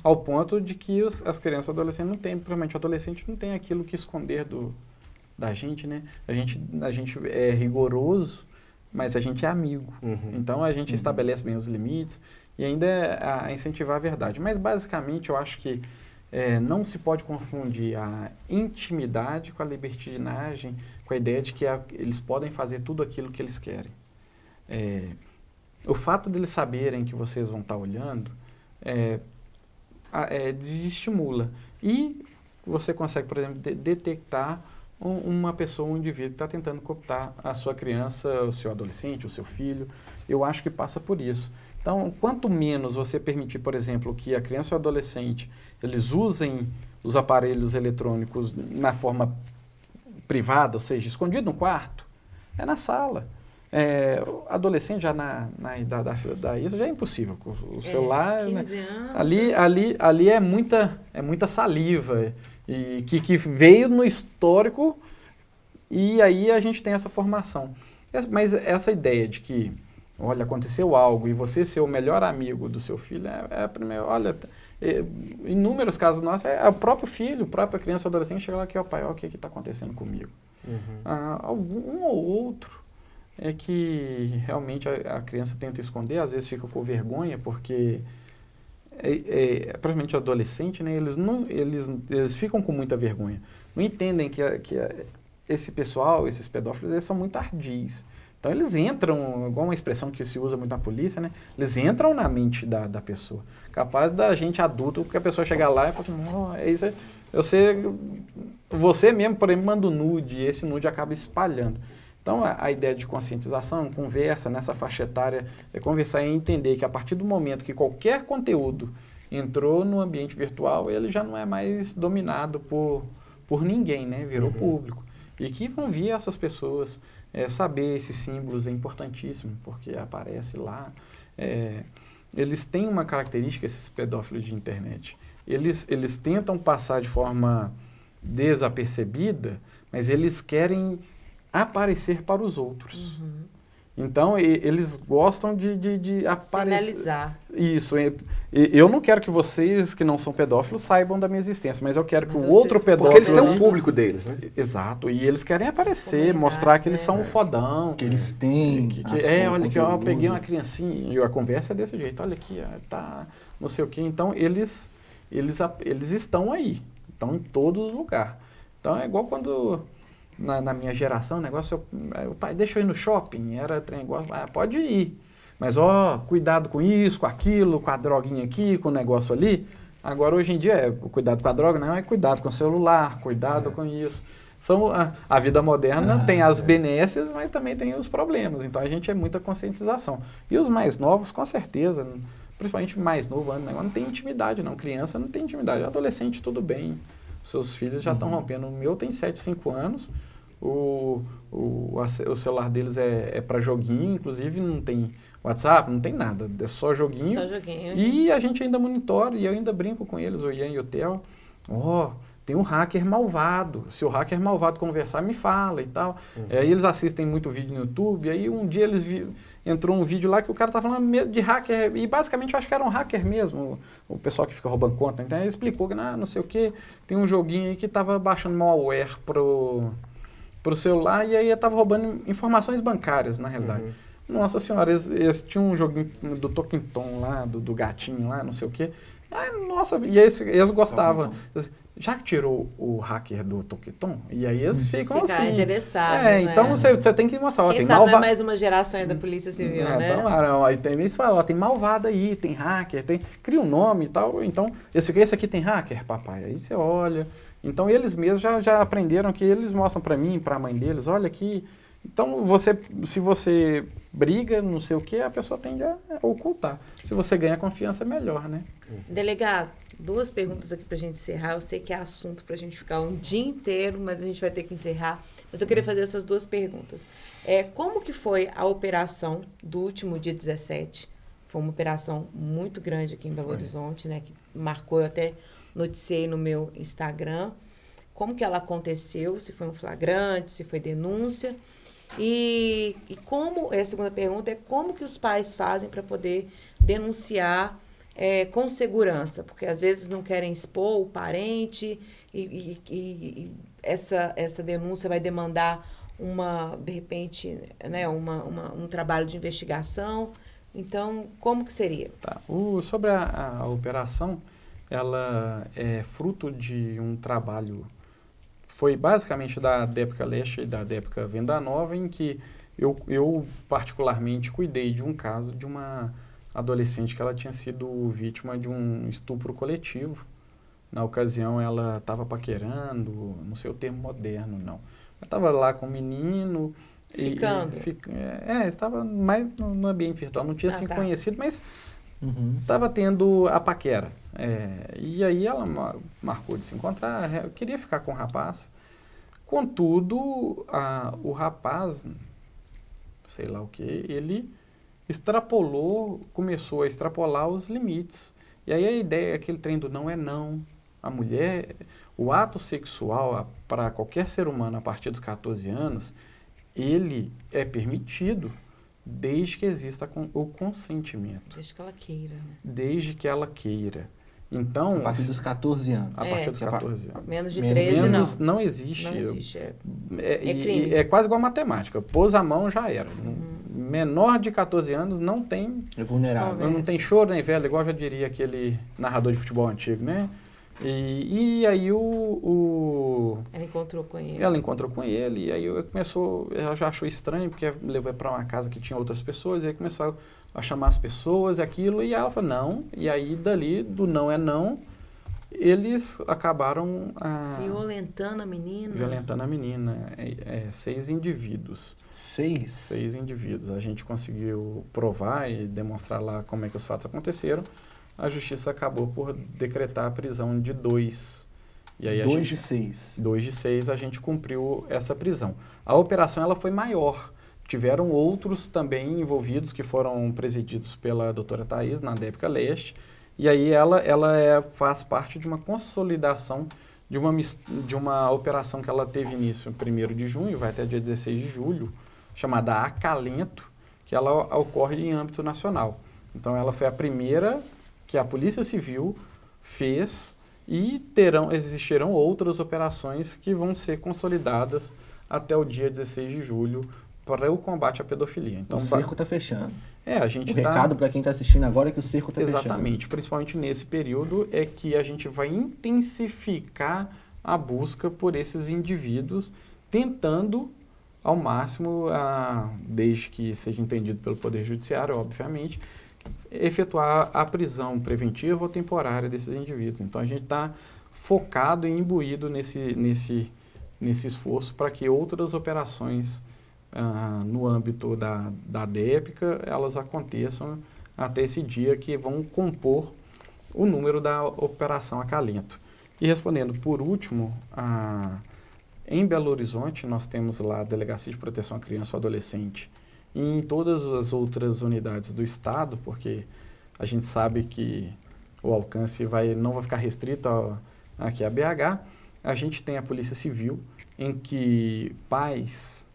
Ao ponto de que os, as crianças e adolescentes não têm, provavelmente o adolescente não tem aquilo que esconder do, da gente, né? A gente, a gente é rigoroso, mas a gente é amigo. Uhum. Então a gente estabelece bem os limites e ainda é a incentivar a verdade. Mas basicamente eu acho que é, não se pode confundir a intimidade com a libertinagem, com a ideia de que a- eles podem fazer tudo aquilo que eles querem. É, o fato deles saberem que vocês vão estar olhando é, é, desestimula. E você consegue, por exemplo, de- detectar um- uma pessoa, um indivíduo que está tentando cooptar a sua criança, o seu adolescente, o seu filho. Eu acho que passa por isso. Então, quanto menos você permitir, por exemplo, que a criança ou adolescente eles usem os aparelhos eletrônicos na forma privada, ou seja, escondido no quarto, é na sala. É, adolescente já na, na idade da, da isso já é impossível. O, o celular, né, 15 anos. ali, ali, ali é muita, é muita saliva e que, que veio no histórico e aí a gente tem essa formação. Mas essa ideia de que, olha, aconteceu algo e você ser o melhor amigo do seu filho é, é a primeira. Olha, é, inúmeros casos nossos, é o próprio filho, a própria criança ou adolescente chega lá aqui, ó, pai, ó, o que está acontecendo comigo? Ah, algum um ou outro é que realmente a, a criança tenta esconder, às vezes fica com vergonha, porque é, é, provavelmente o adolescente, né, eles, não, eles, eles ficam com muita vergonha. Não entendem que, que esse pessoal, esses pedófilos, eles são muito ardis. Então eles entram, igual uma expressão que se usa muito na polícia, né? Eles entram na mente da, da pessoa. Capaz da gente adulto, que a pessoa chegar lá e fala assim, "Não, é isso, aí." eu sei, você mesmo, por exemplo, manda um nude, e esse nude acaba espalhando. Então, a, a ideia de conscientização, conversa nessa faixa etária, é conversar e entender que a partir do momento que qualquer conteúdo entrou no ambiente virtual, ele já não é mais dominado por, por ninguém, né? Virou público. E que vão vir essas pessoas. É, saber esses símbolos é importantíssimo, porque aparece lá. É, eles têm uma característica, esses pedófilos de internet. Eles, eles tentam passar de forma desapercebida, mas eles querem aparecer para os outros. Então, e- eles gostam de, de, de aparecer. Sinalizar. Isso. e- e- Eu não quero que vocês que não são pedófilos saibam da minha existência, mas eu quero que Mas o vocês outro que pedófilo. Porque eles têm um público deles, né? Exato. E eles querem aparecer, mostrar que eles né? são um É. fodão. Que eles têm. Que- que- é, o olha aqui, ó, eu peguei uma criancinha e a conversa é desse jeito. Olha aqui, ó, tá, não sei o quê. Então, eles, eles, eles estão aí. Estão em todos os lugares. Então, é igual quando, na, na minha geração, o negócio, eu, o pai, deixa eu ir no shopping. Era igual, ah, pode ir. Mas, ó, cuidado com isso, com aquilo, com a droguinha aqui, com o negócio ali. Agora, hoje em dia, é cuidado com a droga, não é cuidado com o celular, cuidado com isso. São, a, a vida moderna Ah, tem as é. benesses, mas também tem os problemas. Então, a gente é muita conscientização. E os mais novos, com certeza, principalmente mais novo, ano, não tem intimidade, não. Criança não tem intimidade. Adolescente, tudo bem. Seus filhos já estão rompendo. O meu tem 7, 5 anos. O, o, a o celular deles é, é para joguinho, inclusive não tem WhatsApp, não tem nada. É só joguinho. Só joguinho. E a gente ainda monitora e eu ainda brinco com eles, o Ian e o Theo. Ó, tem um hacker malvado. Se o hacker malvado conversar, me fala e tal. É, Aí eles assistem muito vídeo no YouTube. Aí um dia eles vi, entrou um vídeo lá que o cara tá falando me- de hacker. E basicamente eu acho que era um hacker mesmo. O, o pessoal que fica roubando conta. Então ele explicou que ah, não sei o que. Tem um joguinho aí que tava baixando malware pro, pro celular e aí tava roubando informações bancárias, na realidade. Nossa senhora, eles, eles tinham um joguinho do Toquinton lá, do, do gatinho lá, não sei o quê. Ah, nossa, e eles, eles gostavam. Já que tirou o hacker do Toqueton? E aí eles ficam Ficar assim. interessados, É, então né? você, você tem que mostrar, ó, Quem tem sabe não é malva... mais uma geração aí da Polícia Civil, É, né? Então, ah, aí tem, eles falam, ó, tem malvado aí, tem hacker, tem, cria um nome e tal. Então, esse, esse aqui tem hacker, papai. Aí você olha. Então, eles mesmos já, já aprenderam que eles mostram para mim, para a mãe deles, olha aqui. Então, você, se você briga, não sei o que, a pessoa tende a ocultar. Se você ganha confiança, é melhor, né? Delegado, duas perguntas aqui pra gente encerrar. Eu sei que é assunto pra gente ficar um dia inteiro, mas a gente vai ter que encerrar. Mas eu queria fazer essas duas perguntas. É, como que foi a operação do último dia 17? Foi uma operação muito grande aqui em Belo Foi. Horizonte, né? Que marcou, eu até noticiei no meu Instagram. Como que ela aconteceu? Se foi um flagrante, se foi denúncia? E, e como, é a segunda pergunta é como que os pais fazem para poder denunciar é, com segurança? Porque às vezes não querem expor o parente e, e- e- essa, essa denúncia vai demandar uma, de repente, né, uma, uma- um trabalho de investigação. Então, como que seria? Tá. O, sobre a, a operação, ela é fruto de um trabalho, foi basicamente da Dépica Leste e da Dépica Venda Nova, em que eu, eu particularmente cuidei de um caso de uma adolescente que ela tinha sido vítima de um estupro coletivo. Na ocasião, ela estava paquerando, não sei o termo moderno, não. Ela estava lá com o menino. e- e Ficando. fic- é, estava mais no, no ambiente virtual, não tinha Ah, se tá. conhecido, mas Uhum. estava tendo a paquera. É, e aí ela ma- marcou de se encontrar, é, eu queria ficar com o rapaz. Contudo, a- o rapaz, sei lá o que, ele extrapolou, começou a extrapolar os limites. E aí a ideia, aquele trem do não é não. A mulher, o ato sexual para qualquer ser humano a partir dos 14 anos, ele é permitido desde que exista o consentimento Desde que ela queira. Né? desde que ela queira. Então, A partir dos 14 anos. a É. partir dos a pa- 14 anos. Menos de Menos 13, Menos não. não existe. Não existe. É. É, É e- crime. e é quase igual a matemática. Pôs a mão, já era. Menor de 14 anos não tem, É vulnerável. Não tem choro nem velho, igual já diria aquele narrador de futebol antigo, né? E, e aí o, o- Ela encontrou com ele. ela encontrou com ele, e aí eu- começou, ela já achou estranho, porque levou para uma casa que tinha outras pessoas, e aí começou a chamar as pessoas e aquilo, e ela falou, não, e aí dali, do não é não, eles acabaram ah, Violentando a menina. violentando a menina, é, é, seis indivíduos, Seis. seis indivíduos, a gente conseguiu provar e demonstrar lá como é que os fatos aconteceram, a justiça acabou por decretar a prisão de dois, e aí Dois gente, de seis. 2 de 6 a gente cumpriu essa prisão. A operação ela foi maior. Tiveram outros também envolvidos que foram presididos pela doutora Thais na Dépica Leste. E aí ela, ela é, faz parte de uma consolidação de uma, de uma operação que ela teve início em 1 de junho, vai até dia 16 de julho, chamada Acalento, que ela ocorre em âmbito nacional. Então ela foi a primeira que a Polícia Civil fez e terão, existirão outras operações que vão ser consolidadas até o dia 16 de julho para o combate à pedofilia. Então, o cerco está fechando. é, a gente O tá- recado para quem está assistindo agora é que o cerco está fechando. Exatamente, principalmente nesse período é que a gente vai intensificar a busca por esses indivíduos, tentando ao máximo, ah, desde que seja entendido pelo Poder Judiciário, obviamente, efetuar a prisão preventiva ou temporária desses indivíduos. Então a gente está focado e imbuído nesse, nesse, nesse esforço para que outras operações ah, no âmbito da, da DEPICA elas aconteçam até esse dia que vão compor o número da Operação Acalento. E respondendo por último, a, em Belo Horizonte nós temos lá a Delegacia de Proteção à Criança e Adolescente e em todas as outras unidades do Estado, porque a gente sabe que o alcance vai, não vai ficar restrito a, aqui a BH, a gente tem a Polícia Civil, em que pais,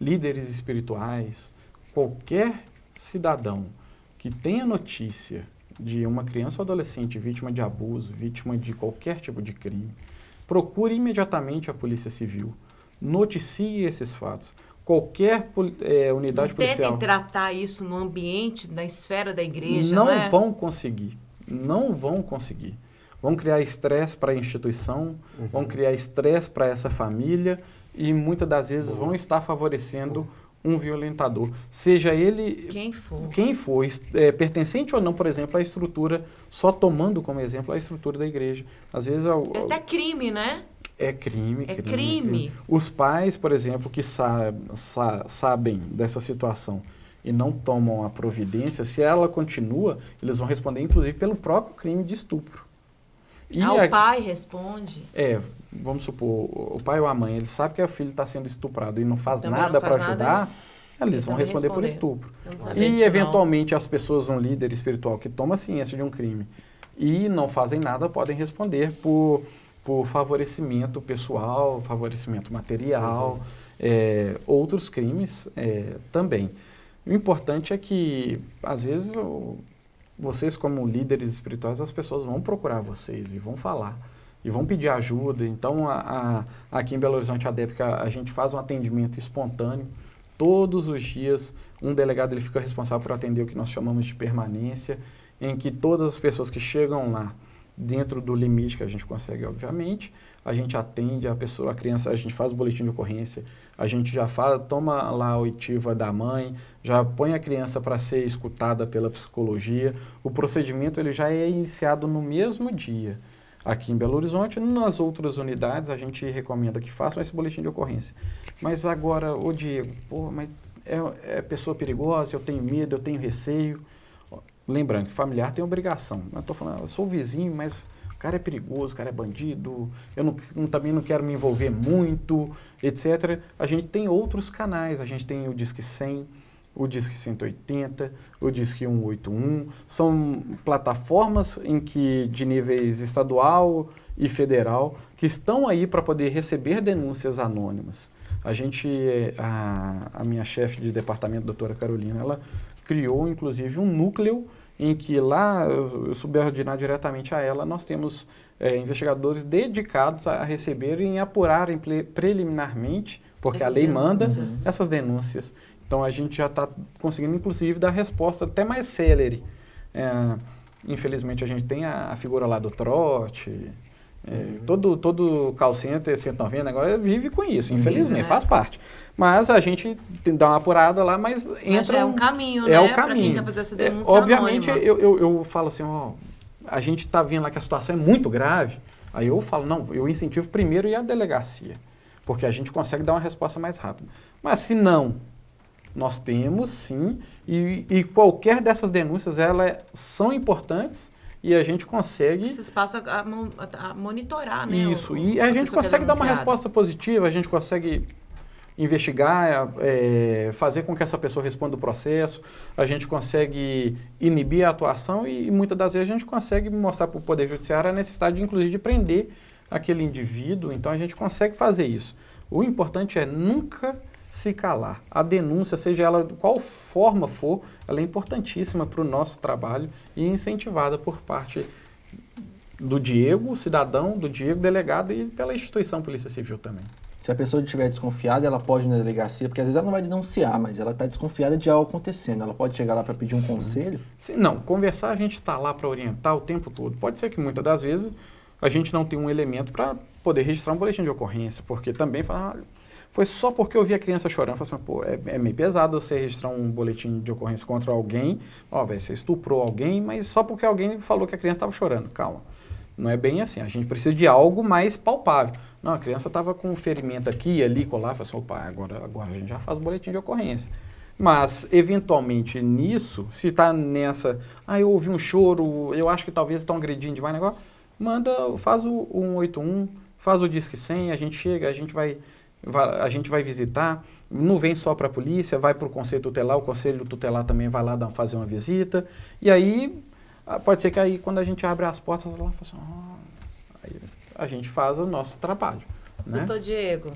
líderes espirituais, qualquer cidadão que tenha notícia de uma criança ou adolescente vítima de abuso, vítima de qualquer tipo de crime, procure imediatamente a Polícia Civil, noticie esses fatos. Qualquer eh, unidade Tentem policial tratar isso no ambiente, na esfera da igreja, não não é? vão conseguir, não vão conseguir. vão criar estresse para a instituição, Uhum. vão criar estresse para essa família e muitas das vezes vão estar favorecendo um violentador, seja ele Quem for. quem for, é, pertencente ou não, por exemplo, à estrutura, só tomando como exemplo a estrutura da igreja. Às vezes é, o- É até crime, né? É crime, É crime, crime. Os pais, por exemplo, que sa sa- sabem dessa situação e não tomam a providência, se ela continua, eles vão responder, inclusive, pelo próprio crime de estupro. E ah, a- o pai responde. é, vamos supor, o pai ou a mãe, ele sabe que o filho está sendo estuprado e não faz Também nada para nada, ajudar, eles eles vão também responder por estupro. E disso, não. eventualmente as pessoas, um líder espiritual que toma ciência de um crime e não fazem nada, podem responder por, por favorecimento pessoal, favorecimento material, é, outros crimes é, também. O importante é que, às vezes, o- vocês como líderes espirituais, as pessoas vão procurar vocês e vão falar. E vão pedir ajuda. Então, a, a- aqui em Belo Horizonte, a DEPCA, a gente faz um atendimento espontâneo. Todos os dias, um delegado ele fica responsável por atender o que nós chamamos de permanência, em que todas as pessoas que chegam lá, dentro do limite que a gente consegue, obviamente, a gente atende a pessoa, a criança, a gente faz o boletim de ocorrência, a gente já fala, toma lá a oitiva da mãe, já põe a criança para ser escutada pela psicologia. O procedimento ele já é iniciado no mesmo dia. Aqui em Belo Horizonte, nas outras unidades, a gente recomenda que façam esse boletim de ocorrência. Mas agora, ô Diego, pô, mas é, é pessoa perigosa, eu tenho medo, eu tenho receio. Lembrando que familiar tem obrigação. Eu estou falando, eu sou vizinho, mas o cara é perigoso, o cara é bandido, eu não- também não quero me envolver muito, etc. A gente tem outros canais, a gente tem o Disque 100, o Disque 180, o Disque 181. São plataformas em que de níveis estadual e federal que estão aí para poder receber denúncias anônimas. A gente, eh, a, a minha chefe de departamento, doutora Carolina, ela criou inclusive um núcleo em que lá, subordinar diretamente a ela, nós temos eh, investigadores dedicados a receberem e apurarem preliminarmente, porque Essas a lei manda, denúncias. essas denúncias. Então a gente já está conseguindo, inclusive, dar resposta até mais célere. É, infelizmente a gente tem a, a figura lá do trote. É, todo, todo call center 190 agora vive com isso, infelizmente, Uhum. faz parte. Mas a gente dá uma apurada lá, mas entra. Mas é um caminho, é né? o caminho. quer fazer essa É, obviamente, eu, eu, eu falo assim, ó, a gente está vendo lá que a situação é muito grave, aí eu falo, não, eu incentivo primeiro ir à delegacia, porque a gente consegue dar uma resposta mais rápida. Mas se não, nós temos sim, e, e qualquer dessas denúncias, elas são importantes e a gente consegue... Vocês passam a, a monitorar, né? Isso, o- e a, gente pessoa que é consegue dar uma resposta positiva, a gente consegue investigar, é, fazer com que essa pessoa responda o processo, a gente consegue inibir a atuação e, e muitas das vezes a gente consegue mostrar para o Poder Judiciário a necessidade, inclusive, de prender aquele indivíduo, então a gente consegue fazer isso. O importante é nunca se calar. A denúncia, seja ela de qual forma for, ela é importantíssima para o nosso trabalho e incentivada por parte do Diego, cidadão, do Diego, delegado e pela instituição Polícia Civil também. Se a pessoa estiver desconfiada, ela pode ir na delegacia, porque às vezes ela não vai denunciar, mas ela está desconfiada de algo acontecendo. Ela pode chegar lá para pedir um Sim. conselho. Se, não, conversar a gente está lá para orientar o tempo todo. Pode ser que muitas das vezes a gente não tenha um elemento para poder registrar um boletim de ocorrência, porque também fala, ah, foi só porque eu vi a criança chorando. Eu falo assim, pô, é, é meio pesado você registrar um boletim de ocorrência contra alguém, ó, velho, você estuprou alguém, mas só porque alguém falou que a criança estava chorando. Calma. Não é bem assim. A gente precisa de algo mais palpável. Não, a criança estava com um ferimento aqui, ali, colar. Fala assim, opa, agora, agora a gente já faz o boletim de ocorrência. Mas, eventualmente, nisso, se está nessa, ah, eu ouvi um choro, eu acho que talvez estão agredindo demais negócio, manda, faz o 181, faz o Disque 100, a gente chega, a gente vai- a gente vai visitar, não vem só para a polícia, vai para o conselho tutelar, o conselho tutelar também vai lá dar, fazer uma visita, e aí, ah, pode ser que aí, quando a gente abre as portas, lá, fala assim, aí a gente faz o nosso trabalho, né? Doutor Diego,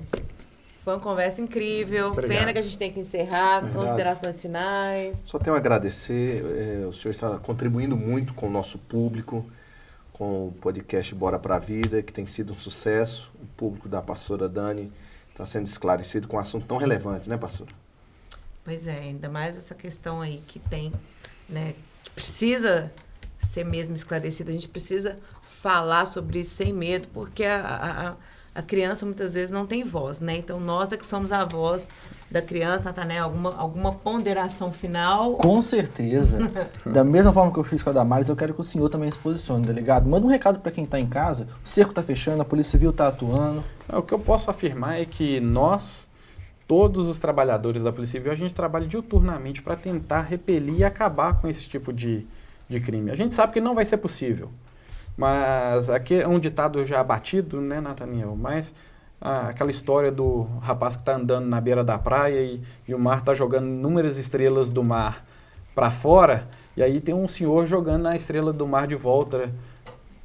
foi uma conversa incrível. Obrigado. Pena que a gente tem que encerrar. Verdade. Considerações finais. Só tenho a agradecer, eh, o senhor está contribuindo muito com o nosso público, com o podcast Bora Pra Vida, que tem sido um sucesso. O público da pastora Dani está sendo esclarecido com um assunto tão relevante, né, pastora? Pois é, ainda mais essa questão aí que tem, né? Que precisa ser mesmo esclarecida. A gente precisa falar sobre isso sem medo, porque a, a, a criança muitas vezes não tem voz, né? Então nós é que somos a voz da criança, Natanel, alguma, alguma ponderação final? Com certeza. da mesma forma que eu fiz com a Damares, eu quero que o senhor também se posicione, delegado. Manda um recado para quem está em casa. O cerco está fechando, a Polícia Civil está atuando. O que eu posso afirmar é que nós, todos os trabalhadores da Polícia Civil, a gente trabalha diuturnamente para tentar repelir e acabar com esse tipo de, de crime. A gente sabe que não vai ser possível. Mas aqui é um ditado já batido, né, Nathaniel? Mas ah, aquela história do rapaz que está andando na beira da praia e, e o mar está jogando inúmeras estrelas do mar para fora, e aí tem um senhor jogando a estrela do mar de volta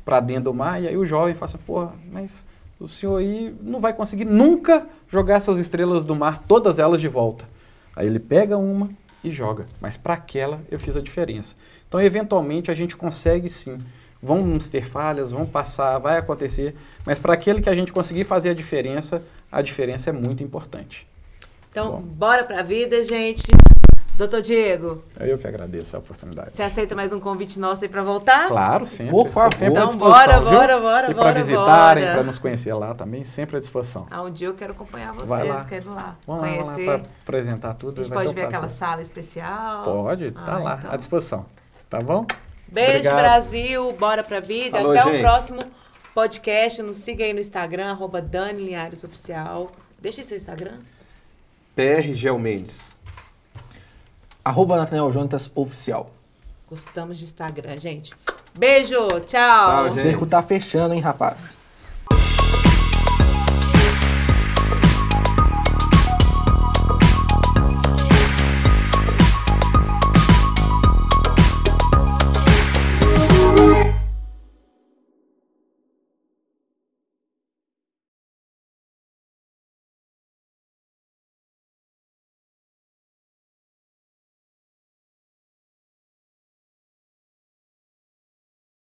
para dentro do mar, e aí o jovem fala assim, pô, mas o senhor aí não vai conseguir nunca jogar essas estrelas do mar, todas elas de volta. Aí ele pega uma e joga, mas para aquela eu fiz a diferença. Então, eventualmente, a gente consegue sim vamos ter falhas, vão passar, vai acontecer, mas para aquele que a gente conseguir fazer a diferença, a diferença é muito importante. Então, Bom. bora para a vida, gente. Doutor Diego. Eu que agradeço a oportunidade. Você aceita mais um convite nosso aí para voltar? Claro, sempre. Por favor. Sempre então, bora, bora, bora, E para visitarem, para nos conhecer lá também, sempre à disposição. Ah, um dia eu quero acompanhar vocês, quero ir lá Vamos conhecer. Lá, lá apresentar tudo. A gente pode ver aquela sala especial? Pode, tá ah, lá, então. à disposição. Tá bom? Beijo, Obrigado. Brasil. Bora pra vida. Falou, Até gente. o próximo podcast. Nos siga aí no Instagram, arroba Dani Linhares Oficial. Deixa seu Instagram. PR Gelmendes. Arroba Nathaniel Jonatas Oficial. Gostamos de Instagram, gente. Beijo, tchau. tchau o cerco tá fechando, hein, rapaz.